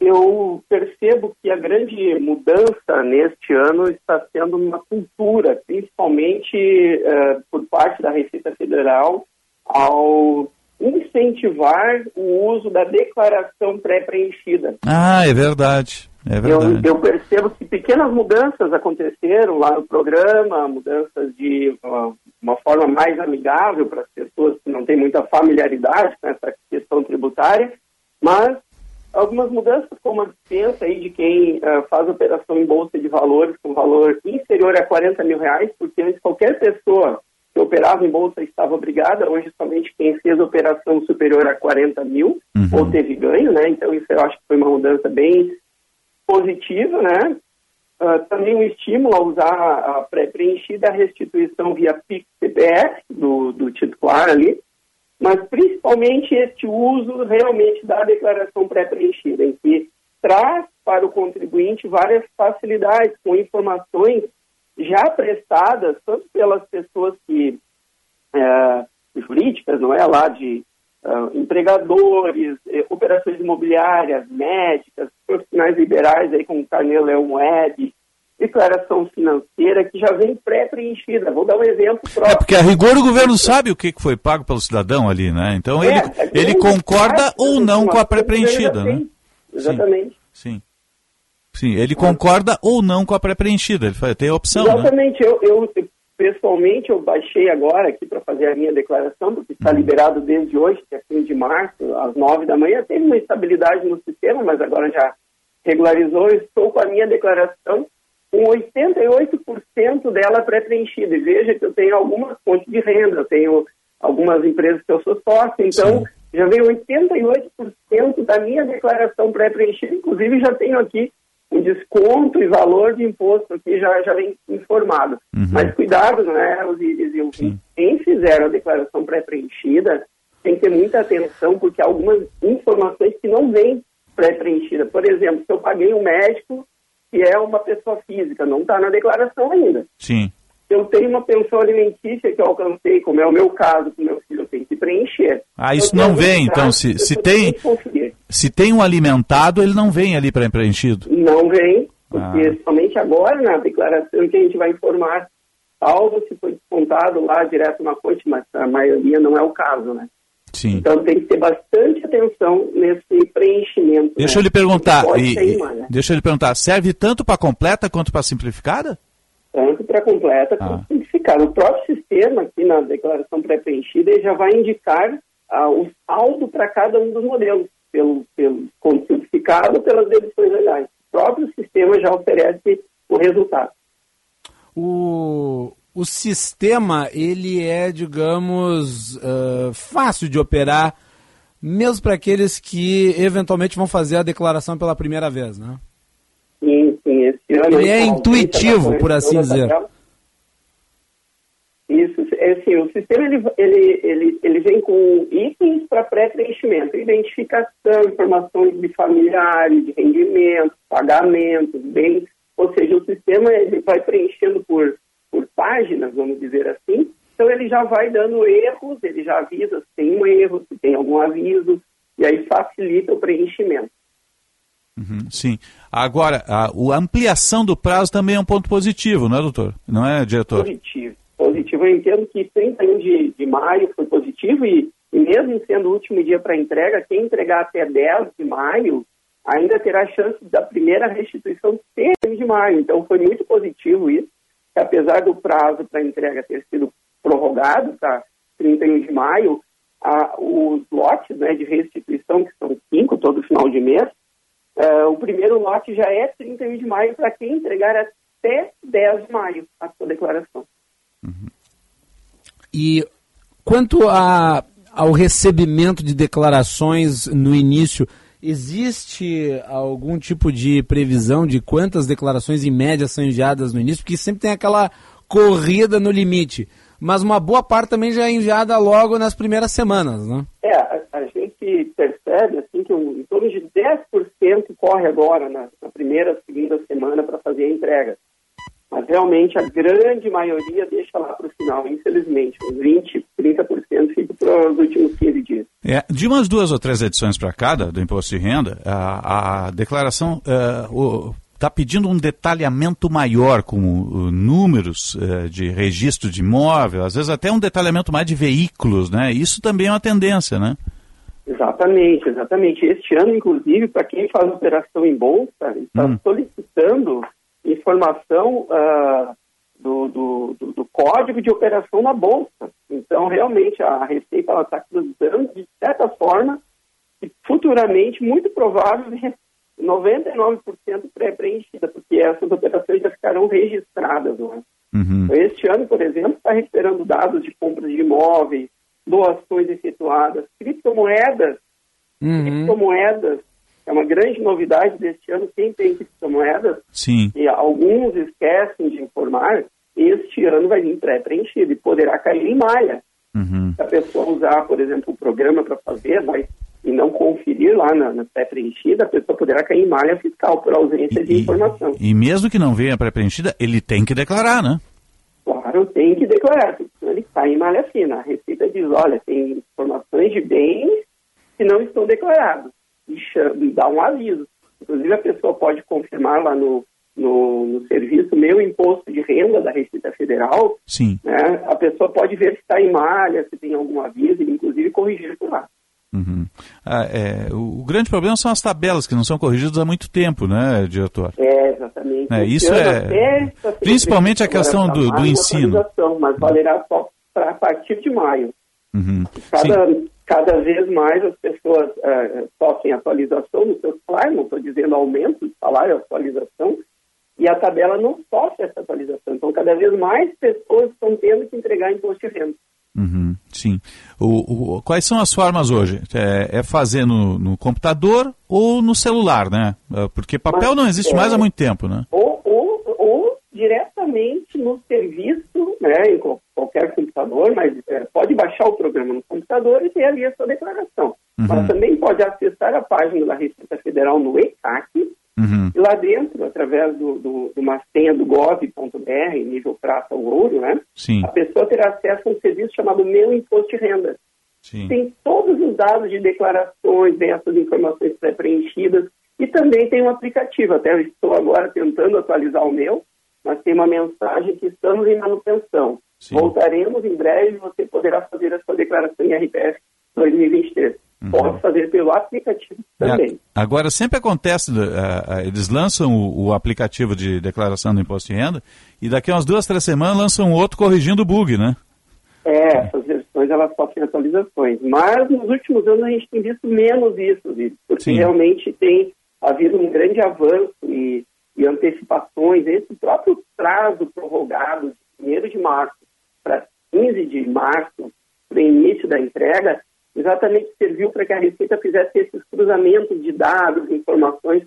Eu percebo que a grande mudança neste ano está sendo uma cultura, principalmente uh, por parte da Receita Federal, ao incentivar o uso da declaração pré-preenchida. Ah, é verdade. É verdade. Eu, eu, percebo que pequenas mudanças aconteceram lá no programa, mudanças de uh, uma forma mais amigável para as pessoas que não têm muita familiaridade com essa questão tributária, mas algumas mudanças, como a dispensa aí de quem uh, faz operação em bolsa de valores com valor inferior a 40 mil reais, porque antes qualquer pessoa que operava em bolsa estava obrigada, hoje somente quem fez operação superior a 40 mil uhum. ou teve ganho, né? Então isso eu acho que foi uma mudança bem positiva, né? Uh, também um estímulo a usar a pré-preenchida a restituição via PIX-CPF do, do titular ali, mas principalmente este uso realmente da declaração pré-preenchida, em que traz para o contribuinte várias facilidades com informações já prestadas tanto pelas pessoas que é, jurídicas, não é, lá de uh, empregadores, eh, operações imobiliárias, médicas, profissionais liberais aí como Carnê Leão Web, declaração financeira que já vem pré-preenchida. Vou dar um exemplo próprio. É porque a rigor o governo sabe o que foi pago pelo cidadão ali, né? Então é, ele, é ele concorda ou não com a pré-preenchida, né? Exatamente. Sim. Sim. Sim, ele concorda ou não com a pré-preenchida, ele tem a opção. Né? Exatamente, né? eu, eu, pessoalmente eu baixei agora aqui para fazer a minha declaração, porque está uhum. liberado desde hoje, que é fim de março, às nove da manhã. Teve uma estabilidade no sistema, mas agora já regularizou. Estou com a minha declaração com 88% dela pré-preenchida. E veja que eu tenho algumas fontes de renda, eu tenho algumas empresas que eu sou sócio, então Sim. já vem 88% da minha declaração pré-preenchida, inclusive já tenho aqui um desconto e valor de imposto aqui já, já vem informado. Uhum. Mas cuidado, né, Osíris e quem fizer a declaração pré-preenchida tem que ter muita atenção, porque há algumas informações que não vêm pré-preenchida. Por exemplo, se eu paguei um médico que é uma pessoa física, não está na declaração ainda. Sim. Eu tenho uma pensão alimentícia que eu alcancei, como é o meu caso, com meu filho, eu tenho que preencher. Ah, isso não vem, então, se, se tem... Se tem um alimentado, ele não vem ali para preenchido? Não vem, porque ah. somente agora na declaração que a gente vai informar, salvo se foi descontado lá direto na fonte, mas a maioria não é o caso, né? Sim. Então tem que ter bastante atenção nesse preenchimento. Deixa né? eu lhe perguntar, e, né? deixa eu lhe perguntar, serve tanto para completa quanto para simplificada? Tanto para completa ah. quanto simplificada. O próprio sistema aqui na declaração pré-preenchida já vai indicar ah, o saldo para cada um dos modelos, pelo, pelo como simplificado pelas deduções legais. O próprio sistema já oferece o resultado. O, o sistema ele é, digamos, uh, fácil de operar, mesmo para aqueles que eventualmente vão fazer a declaração pela primeira vez, né? Sim, sim. Esse ano ele é intuitivo, por assim dizer. Isso, é assim, o sistema ele, ele, ele, ele vem com itens para pré-preenchimento, identificação, informações de familiares, de rendimento, pagamentos, bens, ou seja, o sistema ele vai preenchendo por por páginas, vamos dizer assim. Então ele já vai dando erros, ele já avisa se tem um erro, se tem algum aviso, e aí facilita o preenchimento. Uhum, sim. Agora, a, a, ampliação do prazo também é um ponto positivo, não é, doutor? Não é, diretor? Positivo. Positivo. Eu entendo que 31 de, de maio foi positivo e, e mesmo sendo o último dia para entrega, quem entregar até 10 de maio ainda terá chance da primeira restituição ser de maio. Então foi muito positivo isso que apesar do prazo para entrega ter sido prorrogado para 31 de maio, a, os lotes né, de restituição, que são cinco todo final de mês, uh, o primeiro lote já é 31 de maio para quem entregar até 10 de maio a sua declaração. Uhum. E quanto a, ao recebimento de declarações no início, existe algum tipo de previsão de quantas declarações em média são enviadas no início? Porque sempre tem aquela corrida no limite. Mas uma boa parte também já é enviada logo nas primeiras semanas, né? É, a, a gente percebe assim que um, em torno de 10% corre agora na, na primeira, segunda semana para fazer a entrega. Mas realmente a grande maioria deixa lá para o final, infelizmente. Uns 20, 30% fica para os últimos 15 dias. É, de umas duas ou três edições para cada do imposto de renda, a, a declaração está pedindo um detalhamento maior, como uh, números uh, de registro de imóvel, às vezes até um detalhamento mais de veículos, né? Isso também é uma tendência, né? Exatamente, exatamente. Este ano, inclusive, para quem faz operação em bolsa, está hum. solicitando informação uh, do, do, do, do, código de operação na bolsa. Então, realmente, a Receita está cruzando, de certa forma, e futuramente, muito provável, 99% pré-preenchida, porque essas operações já ficarão registradas. Né? Uhum. Então, este ano, por exemplo, está recuperando dados de compras de imóveis, doações efetuadas, criptomoedas, uhum. criptomoedas é uma grande novidade deste ano, quem tem criptomoedas, Sim. e alguns esquecem de informar, este ano vai vir pré-preenchido e poderá cair em malha. Uhum. Se a pessoa usar, por exemplo, o programa para fazer, vai e não conferir lá na, na pré-preenchida, a pessoa poderá cair em malha fiscal por ausência e, de informação. E mesmo que não venha pré-preenchida, ele tem que declarar, né? Claro, tem que declarar, senão ele cai em malha fina. A Receita diz, olha, tem informações de bens que não estão declarados. E, chama, dá um aviso. Inclusive, a pessoa pode confirmar lá no, no, no, serviço Meu Imposto de Renda da Receita Federal. Sim. Né, a pessoa pode ver se está em malha, se tem algum aviso, e inclusive corrigir por lá. Uhum. Ah, é, o, o, grande problema são as tabelas que não são corrigidas há muito tempo, né, diretor? É, exatamente. É, isso é. Principalmente a questão do, do ensino. Mas valerá só pra, a partir de maio. Uhum. Cada, cada vez mais as pessoas uh, sofrem atualização no seu salário, não estou dizendo aumento de salário, atualização, e a tabela não sofre essa atualização. Então, cada vez mais pessoas estão tendo que entregar imposto de renda. Uhum, sim. O, o, quais são as formas hoje? É, é fazer no, no, computador ou no celular, né? É, porque papel Mas, não existe é, mais há muito tempo, né? Ou, ou, ou, diretamente no serviço, né, em qualquer computador, mas é, pode baixar o programa no computador e ter ali a sua declaração. Uhum. Mas também pode acessar a página da Receita Federal no ECAC, Uhum. E lá dentro, através do, do, de uma senha do gov.br, nível prata ou ouro, né? Sim. A pessoa terá acesso a um serviço chamado Meu Imposto de Renda. Sim. Tem todos os dados de declarações, tem essas informações pré-preenchidas e também tem um aplicativo. Até eu estou agora tentando atualizar o meu, mas tem uma mensagem que estamos em manutenção. Sim. Voltaremos em breve você poderá fazer a sua declaração em RPF 2023. Uhum. Pode fazer pelo aplicativo também. Agora, sempre acontece, uh, uh, eles lançam o, o, aplicativo de declaração do imposto de renda e daqui a umas duas, três semanas lançam outro corrigindo o bug, né? É, essas versões elas sofrem atualizações. Mas nos últimos anos a gente tem visto menos isso, porque Sim. realmente tem havido um grande avanço e, e antecipações. Esse próprio prazo prorrogado de 1 de março 15 de março, para o início da entrega, exatamente serviu para que a Receita fizesse esses cruzamentos de dados, informações,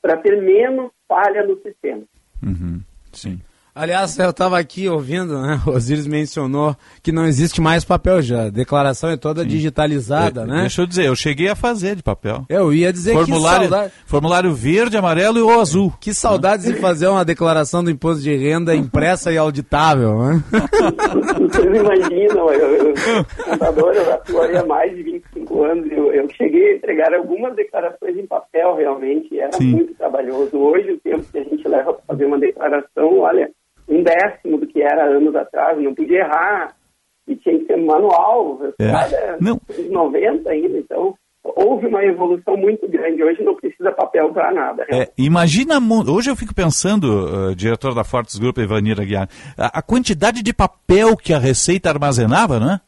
para ter menos falha no sistema. Uhum, sim. Aliás, eu estava aqui ouvindo, né? O Osiris mencionou que não existe mais papel já. A declaração é toda Sim. digitalizada, é, né? Deixa eu dizer, eu cheguei a fazer de papel. Eu ia dizer formulário, que saudade. Formulário verde, amarelo e o azul. Que saudades de fazer uma declaração do imposto de renda impressa e auditável, né? Vocês imaginam, eu, eu, contador, eu atuei há mais de 25 anos. Eu, eu cheguei a entregar algumas declarações em papel, realmente. Era Sim. muito trabalhoso. Hoje, o tempo que a gente leva para fazer uma declaração, olha um décimo do que era anos atrás, não podia errar, e tinha que ser manual, é. não. 90 ainda, então houve uma evolução muito grande, hoje não precisa papel para nada. É, imagina, hoje eu fico pensando, uh, diretor da Fortes Grupo, Ivanir Aguiar, a, a, quantidade de papel que a Receita armazenava, né?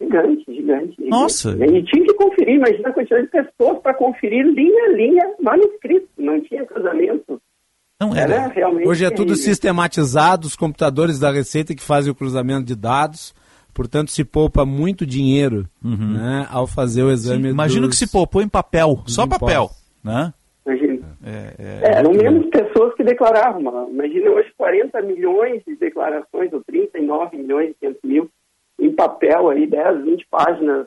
Gigante, gigante. Nossa! E tinha que conferir, imagina a quantidade de pessoas para conferir linha a linha manuscrito, não tinha cruzamento. Não era. Hoje é tudo sistematizado, os computadores da Receita que fazem o cruzamento de dados Portanto, se poupa muito dinheiro né, ao fazer o exame. Imagino dos- que se poupou em papel, só impostos. papel, né? Imagina. É, É, eram menos pessoas que declaravam. Imagina hoje 40 milhões de declarações, ou 39 milhões e 500 mil, em papel aí, 10, 20 páginas.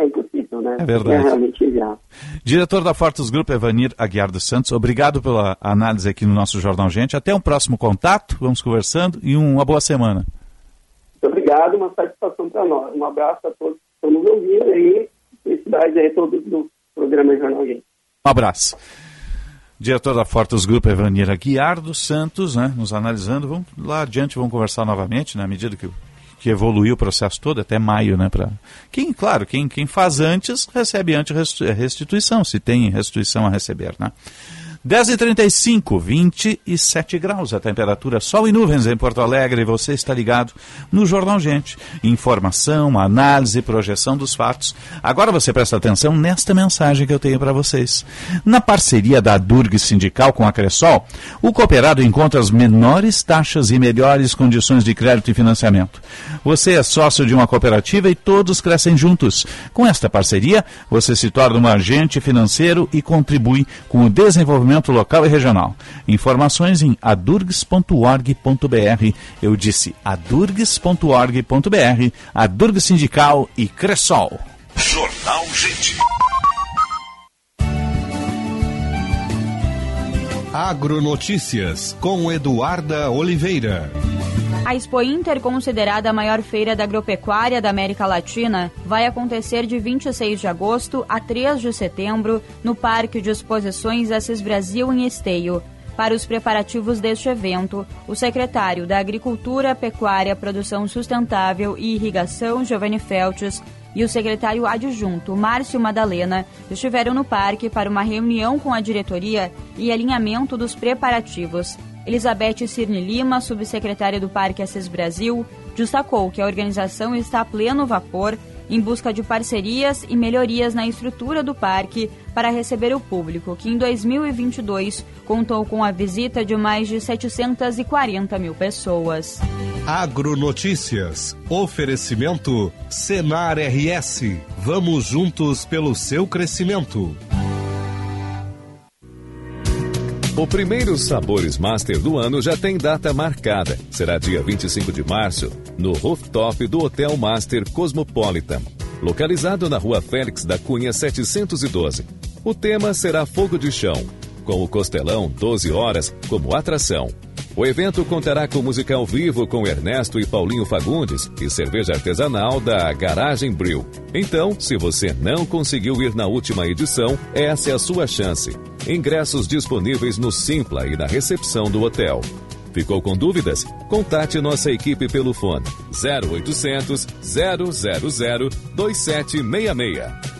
É impossível, né? É verdade. É realmente inviável. Diretor da Fortes Group, Evanir Aguiar dos Santos, obrigado pela análise aqui no nosso Jornal Gente. Até um próximo contato, vamos conversando e uma boa semana. Muito obrigado, uma satisfação para nós. Um abraço a todos que estão nos ouvindo aí. Felicidade aí todos do programa Jornal Gente. Um abraço. Diretor da Fortes Group, Evanir Aguiar dos Santos, né, nos analisando. Vamos lá adiante, vamos conversar novamente, na medida que, que evoluiu o processo todo, até maio, né? Pra... Quem, claro, quem, quem faz antes, recebe antes resti- restituição, se tem restituição a receber, né? 10h35, 27 graus a temperatura, sol e nuvens em Porto Alegre. Você está ligado no Jornal Gente. Informação, análise, projeção dos fatos. Agora você presta atenção nesta mensagem que eu tenho para vocês. Na parceria da Durg Sindical com a Cressol, o cooperado encontra as menores taxas e melhores condições de crédito e financiamento. Você é sócio de uma cooperativa e todos crescem juntos. Com esta parceria, você se torna um agente financeiro e contribui com o desenvolvimento local e regional. Informações em adurgs.org.br. Eu disse adurgs.org.br, Adurg Sindical e Cressol. Jornal Gente. Agronotícias com Eduarda Oliveira. A Expo Inter, considerada a maior feira da agropecuária da América Latina, vai acontecer de 26 de agosto a 3 de setembro no Parque de Exposições Assis Brasil em Esteio. Para os preparativos deste evento, o secretário da Agricultura, Pecuária, Produção Sustentável e Irrigação, Giovanni Feltes, e o secretário adjunto, Márcio Madalena, estiveram no parque para uma reunião com a diretoria e alinhamento dos preparativos. Elizabeth Cirne Lima, subsecretária do Parque Assis Brasil, destacou que a organização está a pleno vapor em busca de parcerias e melhorias na estrutura do parque para receber o público, que em 2022 contou com a visita de mais de 740 mil pessoas. Agronotícias. Oferecimento Senar RS. Vamos juntos pelo seu crescimento. O primeiro Sabores Master do ano já tem data marcada. Será dia 25 de março, no rooftop do Hotel Master Cosmopolitan, localizado na rua Félix da Cunha 712. O tema será Fogo de Chão, com o Costelão 12 horas como atração. O evento contará com música ao vivo com Ernesto e Paulinho Fagundes e cerveja artesanal da Garagem Brew. Então, se você não conseguiu ir na última edição, essa é a sua chance. Ingressos disponíveis no Simpla e na recepção do hotel. Ficou com dúvidas? Contate nossa equipe pelo fone 0800 000 2766.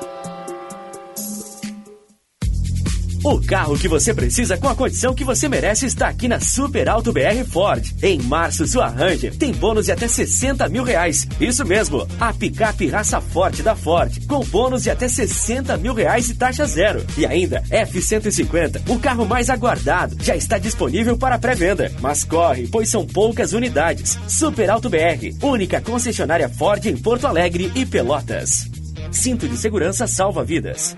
O carro que você precisa com a condição que você merece está aqui na Super Alto BR Ford. Em março, sua Ranger tem bônus de até 60 mil reais. Isso mesmo, a picape raça forte da Ford, com bônus de até 60 mil reais e taxa zero. E ainda, F-150, o carro mais aguardado, já está disponível para pré-venda. Mas corre, pois são poucas unidades. Super Alto BR, única concessionária Ford em Porto Alegre e Pelotas. Cinto de segurança salva vidas.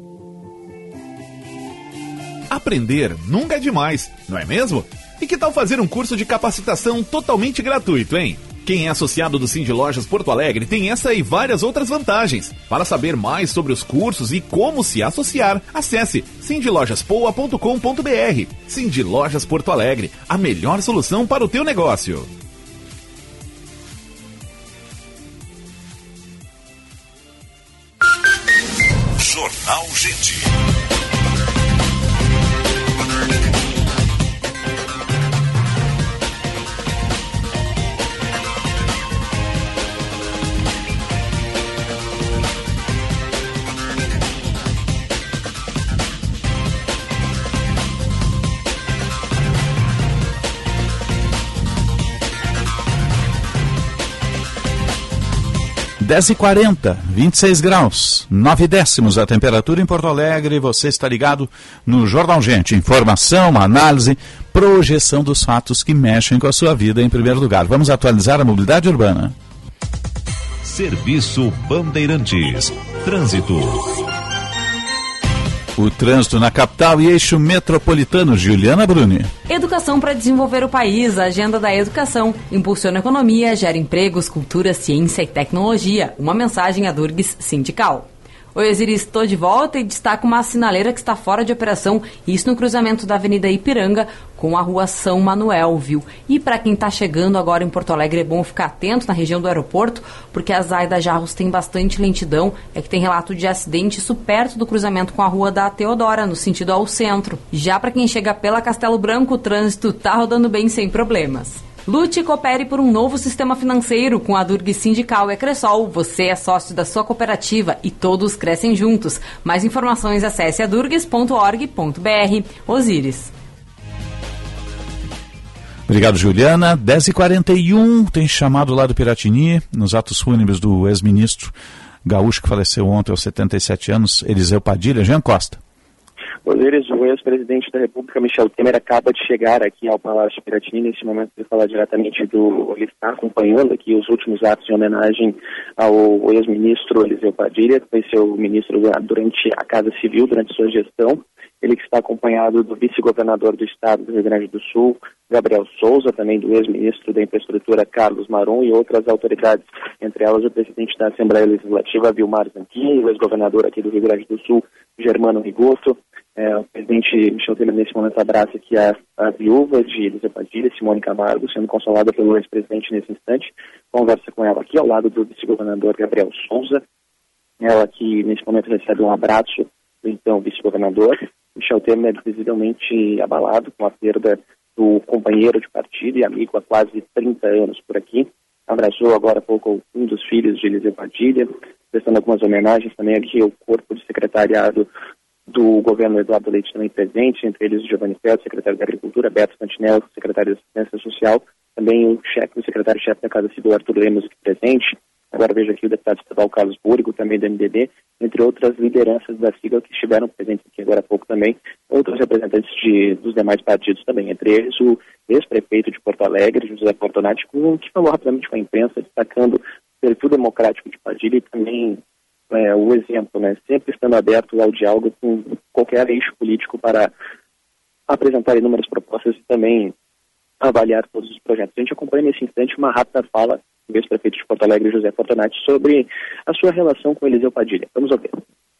Aprender nunca é demais, não é mesmo? E que tal fazer um curso de capacitação totalmente gratuito, hein? Quem é associado do Cindy Lojas Porto Alegre tem essa e várias outras vantagens. Para saber mais sobre os cursos e como se associar, acesse cindylojaspoa.com.br. Cindy Lojas Porto Alegre, a melhor solução para o teu negócio. Jornal Gente. Dez e quarenta, 26 graus, 9 décimos a temperatura em Porto Alegre. Você está ligado no Jornal Gente. Informação, análise, projeção dos fatos que mexem com a sua vida em primeiro lugar. Vamos atualizar a mobilidade urbana. Serviço Bandeirantes. Trânsito. O trânsito na capital e eixo metropolitano. Juliana Bruni. Educação para desenvolver o país. A agenda da educação impulsiona a economia, gera empregos, cultura, ciência e tecnologia. Uma mensagem à Durgues Sindical. Oi, Osiris, estou de volta e destaco uma sinaleira que está fora de operação, isso no cruzamento da Avenida Ipiranga com a Rua São Manuel, viu? E para quem está chegando agora em Porto Alegre, é bom ficar atento na região do aeroporto, porque a Zaida Jarros tem bastante lentidão, é que tem relato de acidente isso perto do cruzamento com a Rua da Teodora, no sentido ao centro. Já para quem chega pela Castelo Branco, o trânsito tá rodando bem sem problemas. Lute e coopere por um novo sistema financeiro com a Durg Sindical e Cressol. Você é sócio da sua cooperativa e todos crescem juntos. Mais informações acesse adurgues.org.br. Osíris. Obrigado, Juliana. 10h41, tem chamado lá do Piratini, nos atos fúnebres do ex-ministro gaúcho que faleceu ontem aos 77 anos, Eliseu Padilha. Jean Costa. Osiris, o ex-presidente da República, Michel Temer, acaba de chegar aqui ao Palácio Piratini. Nesse momento, para falar diretamente do. Ele está acompanhando aqui os últimos atos em homenagem ao ex-ministro Eliseu Padilha, que foi seu ministro durante a Casa Civil, durante sua gestão. Ele que está acompanhado do vice-governador do estado do Rio Grande do Sul, Gabriel Souza, também do ex-ministro da Infraestrutura, Carlos Maron, e outras autoridades, entre elas o presidente da Assembleia Legislativa, Vilmar Zanquini, o ex-governador aqui do Rio Grande do Sul, Germano Rigoto. É, o presidente Michel Temer, nesse momento, abraça aqui a, a viúva de Elisa Padilha, Simone Camargo, sendo consolada pelo ex-presidente nesse instante. Conversa com ela aqui, ao lado do vice-governador Gabriel Souza. Ela que, nesse momento, recebe um abraço do então vice-governador. Michel Temer visivelmente abalado com a perda do companheiro de partido e amigo há quase 30 anos por aqui. Abraçou agora há pouco um dos filhos de Eliseu Padilha, prestando algumas homenagens também aqui ao corpo de secretariado do governo Eduardo Leite também presente, entre eles o Giovanni Feltz, secretário da Agricultura, Beto Fantinel, secretário da Assistência Social, também o chefe, o secretário-chefe da Casa Civil, Arthur Lemos, presente. Agora vejo aqui o deputado estadual Carlos Burgo, também do MDB, entre outras lideranças da sigla que estiveram presentes aqui agora há pouco também, outros representantes de, dos demais partidos também, entre eles o ex-prefeito de Porto Alegre, José Portonati, que falou rapidamente com a imprensa, destacando o perfil democrático de Padilha e também é, o exemplo, né, sempre estando aberto ao diálogo com qualquer eixo político para apresentar inúmeras propostas e também avaliar todos os projetos. A gente acompanha nesse instante uma rápida fala do ex-prefeito de Porto Alegre, José Fortunati, sobre a sua relação com Eliseu Padilha. Vamos ouvir.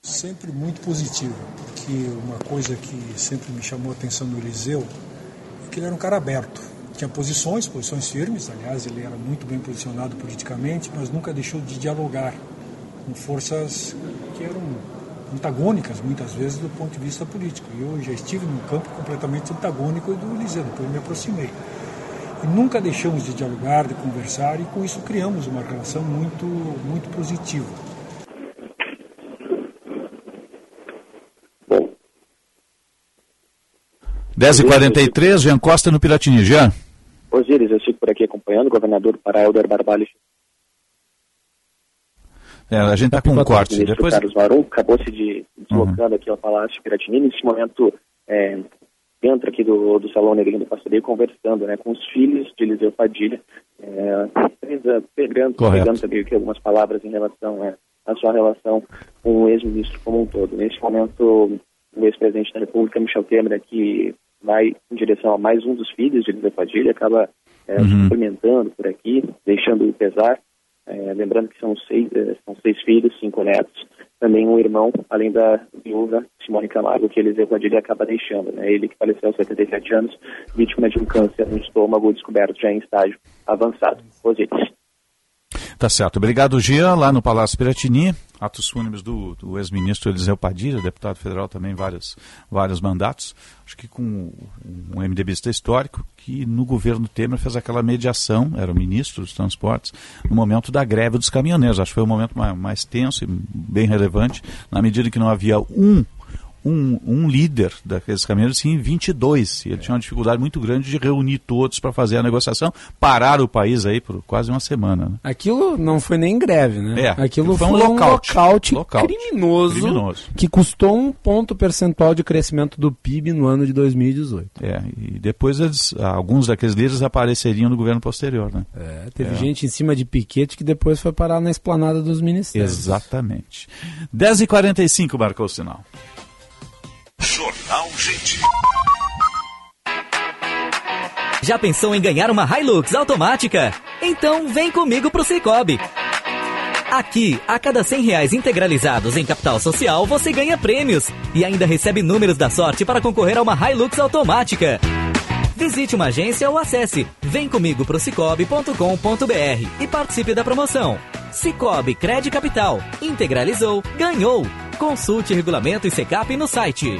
Sempre muito positivo, porque uma coisa que sempre me chamou a atenção no Eliseu é que ele era um cara aberto. Tinha posições, posições firmes, aliás, ele era muito bem posicionado politicamente, mas nunca deixou de dialogar com forças que eram antagônicas, muitas vezes, do ponto de vista político. E eu já estive num campo completamente antagônico do Eliseu, depois me aproximei. E nunca deixamos de dialogar, de conversar, e com isso criamos uma relação muito, muito positiva. Bom. 10h43, Jean Costa no Piratini. Jean? Osíris, eu sigo por aqui acompanhando, o governador para Helder Barbalho. É, a gente está com um corte. Depois... Carlos Marum acabou se de, deslocando uhum. aqui ao Palácio Piratini. Nesse momento, é, dentro aqui do, do Salão Negrinho do Pastoreio, conversando né, com os filhos de Eliseu Padilha, é, pegando, pegando também aqui algumas palavras em relação é, à sua relação com o ex-ministro como um todo. Nesse momento, o ex-presidente da República, Michel Temer, que vai em direção a mais um dos filhos de Elisa Padilha, acaba é, Uhum. cumprimentando por aqui, deixando o pesar. É, lembrando que são seis, é, são seis filhos, cinco netos, também um irmão, além da viúva Simone Camargo, que Eliseu Padilha acaba deixando. Né? Ele que faleceu aos 77 anos, vítima de um câncer no estômago descoberto já em estágio avançado. Osiris. Tá certo. Obrigado, Gia, lá no Palácio Piratini. Atos fúnebres do, do ex-ministro Eliseu Padilha, deputado federal também, vários, vários mandatos. Acho que com um MDBista histórico, que no governo Temer fez aquela mediação, era o ministro dos transportes, no momento da greve dos caminhoneiros. Acho que foi o momento mais, mais tenso e bem relevante, na medida que não havia um um, um líder daqueles caminhoneiros, sim, 22. E ele tinha uma dificuldade muito grande de reunir todos para fazer a negociação. Pararam o país aí por quase uma semana. Né? Aquilo não foi nem greve, né? É, Aquilo foi foi, um um lockout. lockout, Lockout. Criminoso, Criminoso. que custou um ponto percentual de crescimento do PIB no ano de 2018. É, e depois eles, alguns daqueles líderes apareceriam no governo posterior, né? É, teve É. gente em cima de piquete que depois foi parar na esplanada dos ministérios. Exatamente. 10h45 marcou o sinal. Jornal Gente. Já pensou em ganhar uma Hilux automática? Então vem comigo pro Cicobi. Aqui, a cada 100 reais integralizados em capital social, você ganha prêmios e ainda recebe números da sorte para concorrer a uma Hilux automática. Visite uma agência ou acesse vemcomigoprocicobi.com.br e participe da promoção. Cicobi Cred Capital. Integralizou, ganhou. Consulte regulamento e secap no site.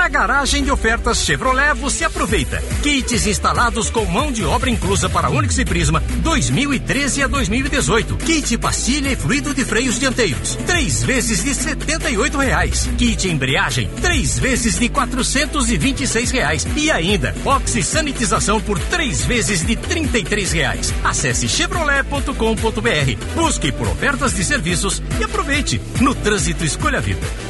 Na garagem de ofertas Chevrolet você aproveita. Kits instalados com mão de obra inclusa para Onix e Prisma 2013 a 2018. Kit pastilha e fluido de freios dianteiros. Três vezes de 78 reais. Kit embreagem. Três vezes de 426 reais. E ainda, oxi sanitização por três vezes de 33 reais. Acesse chevrolet.com.br. Busque por ofertas de serviços e aproveite. No trânsito escolha a vida.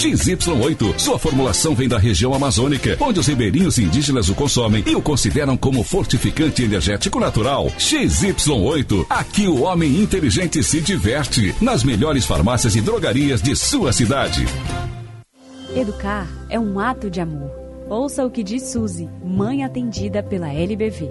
XY8. Sua formulação vem da região amazônica, onde os ribeirinhos indígenas o consomem e o consideram como fortificante energético natural. XY8. Aqui o homem inteligente se diverte. Nas melhores farmácias e drogarias de sua cidade. Educar é um ato de amor. Ouça o que diz Suzy, mãe atendida pela LBV.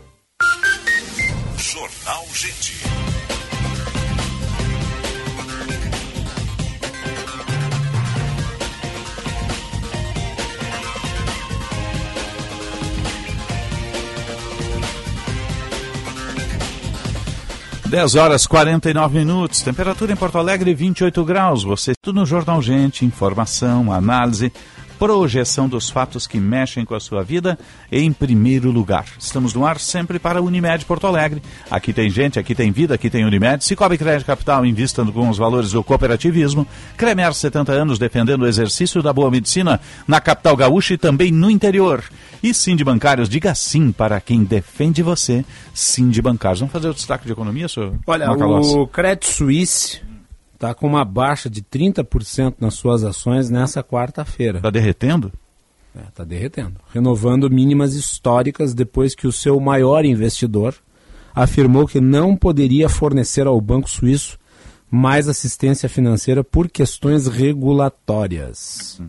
Jornal Gente. Dez horas 49 minutos, temperatura em Porto Alegre 28 graus. Você tudo no Jornal Gente, informação, análise, projeção dos fatos que mexem com a sua vida em primeiro lugar. Estamos no ar sempre para a Unimed Porto Alegre. Aqui tem gente, aqui tem vida, aqui tem Unimed. Cicobi Crédito Capital, investando com os valores do cooperativismo. Cremer, 70 anos, defendendo o exercício da boa medicina na capital gaúcha e também no interior. E Sim de Bancários, diga sim para quem defende você. Sim de Bancários. Vamos fazer o destaque de economia, senhor? Olha, Macalossi? o Credit Suisse está com uma baixa de 30% nas suas ações nessa quarta-feira. Está derretendo? Está derretendo. Renovando mínimas históricas depois que o seu maior investidor afirmou que não poderia fornecer ao Banco Suíço mais assistência financeira por questões regulatórias.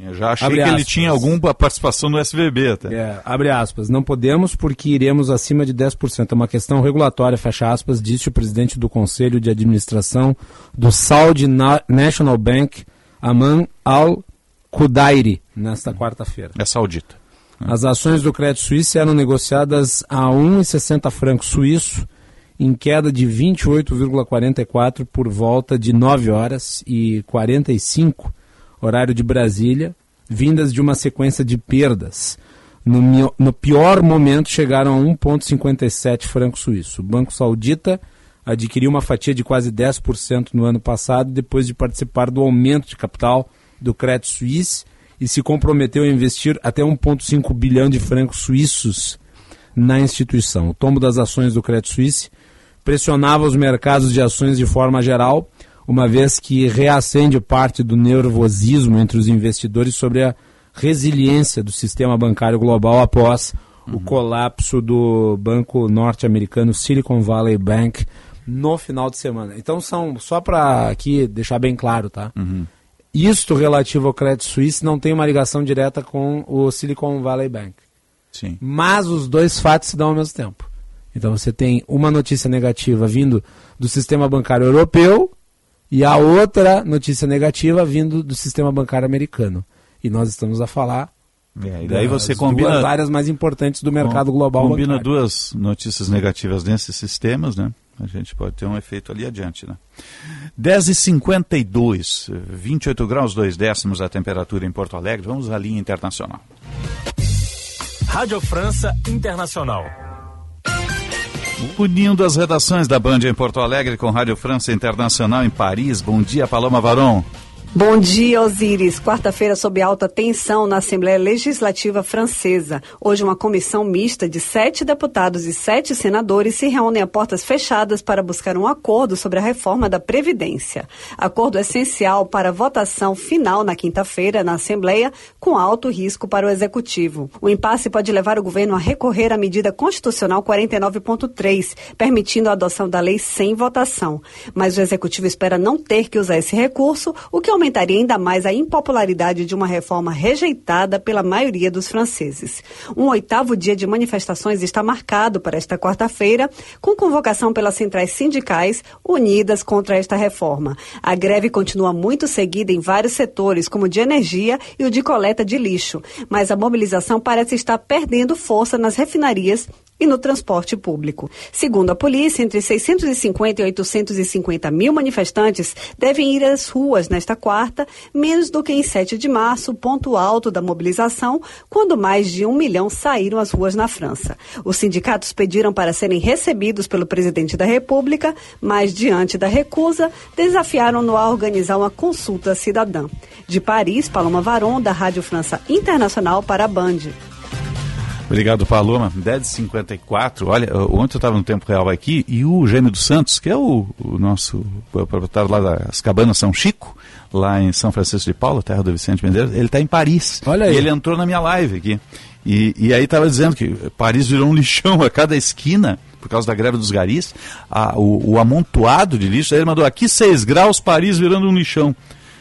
Eu já achei Abre que ele aspas. tinha alguma participação no SVB até. É, abre aspas, não podemos porque iremos acima de 10%. É uma questão regulatória, fecha aspas, disse o presidente do Conselho de Administração do Saudi Na- National Bank, Aman Al-Kudairi, nesta quarta-feira. É saudita. As ações do Crédito Suíço eram negociadas a 1,60 francos suíço, em queda de 28,44 por volta de 9 horas e 45 horário de Brasília, vindas de uma sequência de perdas. No, no pior momento chegaram a 1,57 francos suíço. O Banco Saudita adquiriu uma fatia de quase 10% no ano passado, depois de participar do aumento de capital do Crédito Suisse e se comprometeu a investir até 1,5 bilhão de francos suíços na instituição. O tombo das ações do Crédito Suisse pressionava os mercados de ações de forma geral, uma vez que reacende parte do nervosismo entre os investidores sobre a resiliência do sistema bancário global após o colapso do banco norte-americano Silicon Valley Bank no final de semana. Então são só para aqui deixar bem claro, tá? Isto relativo ao Credit Suisse não tem uma ligação direta com o Silicon Valley Bank. Sim. Mas os dois fatos se dão ao mesmo tempo. Então você tem uma notícia negativa vindo do sistema bancário europeu e a outra notícia negativa vindo do sistema bancário americano. E nós estamos a falar É, e daí das você combina duas áreas mais importantes do mercado global Combina bancário. duas notícias negativas nesses sistemas, né? A gente pode ter um efeito ali adiante, né? 10h52, 28 graus 2 décimos a temperatura em Porto Alegre. Vamos à linha internacional. Rádio França Internacional. Unindo as redações da Band em Porto Alegre com Rádio França Internacional em Paris. Bom dia, Paloma Varon. Bom dia, Osíris. Quarta-feira, sob alta tensão na Assembleia Legislativa Francesa. Hoje, uma comissão mista de sete deputados e sete senadores se reúne a portas fechadas para buscar um acordo sobre a reforma da Previdência. Acordo essencial para votação final na quinta-feira na Assembleia, com alto risco para o Executivo. O impasse pode levar o governo a recorrer à medida constitucional 49.3, permitindo a adoção da lei sem votação. Mas o Executivo espera não ter que usar esse recurso, o que aumentaria ainda mais a impopularidade de uma reforma rejeitada pela maioria dos franceses. Um oitavo dia de manifestações está marcado para esta quarta-feira, com convocação pelas centrais sindicais unidas contra esta reforma. A greve continua muito seguida em vários setores, como o de energia e o de coleta de lixo, mas a mobilização parece estar perdendo força nas refinarias e no transporte público. Segundo a polícia, entre 650 e 850 mil manifestantes devem ir às ruas nesta quarta, menos do que em 7 de março, ponto alto da mobilização, quando mais de um milhão saíram às ruas na França. Os sindicatos pediram para serem recebidos pelo presidente da República, mas, diante da recusa, desafiaram-no a organizar uma consulta cidadã. De Paris, Paloma Varon, da Rádio França Internacional para a Band. Obrigado, Paloma. 10h54. Olha, ontem eu estava no tempo real aqui e o Gêmeo dos Santos, que é o, o nosso proprietário lá das Cabanas São Chico, lá em São Francisco de Paula, terra do Vicente Medeiros, ele está em Paris. Olha aí. E ele entrou na minha live aqui. E, e aí estava dizendo que Paris virou um lixão a cada esquina, por causa da greve dos garis, a- o, o amontoado de lixo. Aí ele mandou aqui 6 graus, Paris virando um lixão.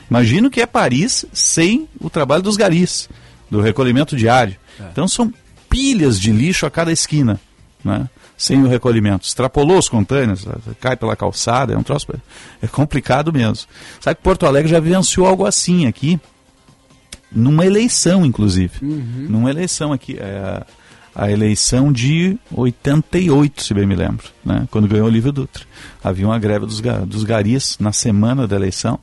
Imagina o que é Paris sem o trabalho dos garis, do recolhimento diário. Então são pilhas de lixo a cada esquina, né? sem o recolhimento. Extrapolou os contêineres, cai pela calçada, é um troço. É complicado mesmo. Sabe que Porto Alegre já vivenciou algo assim aqui, numa eleição, inclusive. Numa eleição aqui. É, a eleição de 88, se bem me lembro, né? quando ganhou o Olívio Dutra. Havia uma greve dos, dos garis na semana da eleição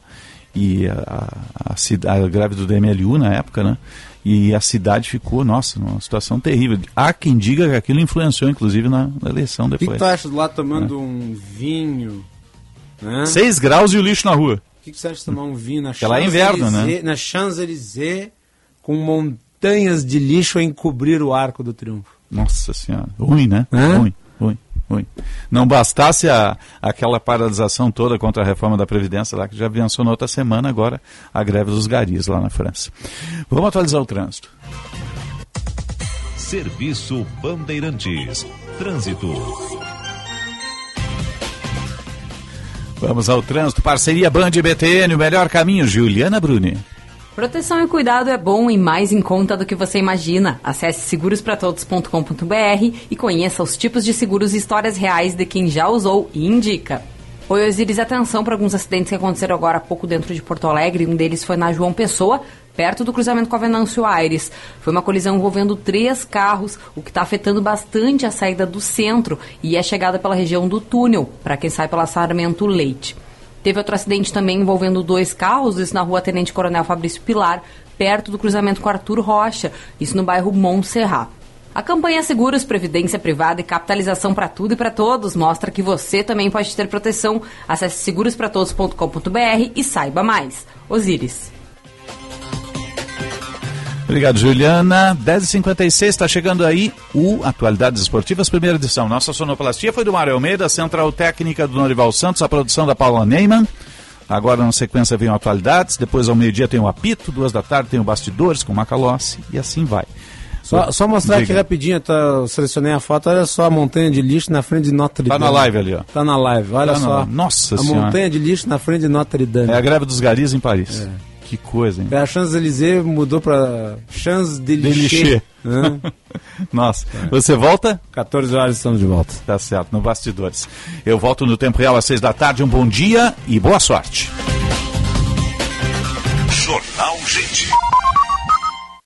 e a, a, a, a greve do DMLU na época, né? E a cidade ficou, nossa, numa situação terrível. Há quem diga que aquilo influenciou, inclusive, na, na eleição depois. O que, que tu acha lá tomando é. um vinho? Né? 6 graus e o lixo na rua. O que, que você acha de tomar um vinho na Champs-Élysées? lá é inverno, né? Na Champs-Élysées, com montanhas de lixo a encobrir o arco do triunfo. Nossa senhora. Ruim, né? É? Ruim, ruim. Não bastasse a, aquela paralisação toda contra a reforma da Previdência lá, que já avançou na outra semana, agora a greve dos garis lá na França. Vamos atualizar o trânsito. Serviço Bandeirantes. Trânsito. Vamos ao trânsito. Parceria Band BTN, o melhor caminho. Juliana Bruni. Proteção e cuidado é bom e mais em conta do que você imagina. Acesse segurospratodos.com.br e conheça os tipos de seguros e histórias reais de quem já usou e indica. Oi, Osiris, atenção para alguns acidentes que aconteceram agora há pouco dentro de Porto Alegre. Um deles foi na João Pessoa, perto do cruzamento com a Venâncio Aires. Foi uma colisão envolvendo três carros, o que está afetando bastante a saída do centro e a chegada pela região do túnel, para quem sai pela Sarmento Leite. Teve outro acidente também envolvendo dois carros, isso na rua Tenente Coronel Fabrício Pilar, perto do cruzamento com Arthur Rocha, isso no bairro Montserrat. A campanha Seguros, Previdência Privada e Capitalização para Tudo e para Todos mostra que você também pode ter proteção. Acesse segurospratodos.com.br e saiba mais. Osíris. Obrigado, Juliana. 10h56, está chegando aí o Atualidades Esportivas, primeira edição. Nossa sonoplastia foi do Mário Almeida, central técnica do Norival Santos, a produção da Paula Neyman. Agora na sequência vem o Atualidades, depois ao meio-dia tem o apito, duas da tarde tem o Bastidores com Macalossi e assim vai. Só, só mostrar Diga. aqui rapidinho, tá, eu selecionei a foto, olha só a montanha de lixo na frente de Notre Dame. Tá na live ali, ó. Tá na live, olha tá só. Na... Nossa a senhora. A montanha de lixo na frente de Notre Dame. É a greve dos garis em Paris. É. Que coisa, hein? A Champs-Élysées mudou para Champs-Élysées. Né? Nossa, é. você volta? 14 horas estamos de volta. Tá certo, no Bastidores. Eu volto no tempo real às 6 da tarde. Um bom dia e boa sorte. Jornal Gente.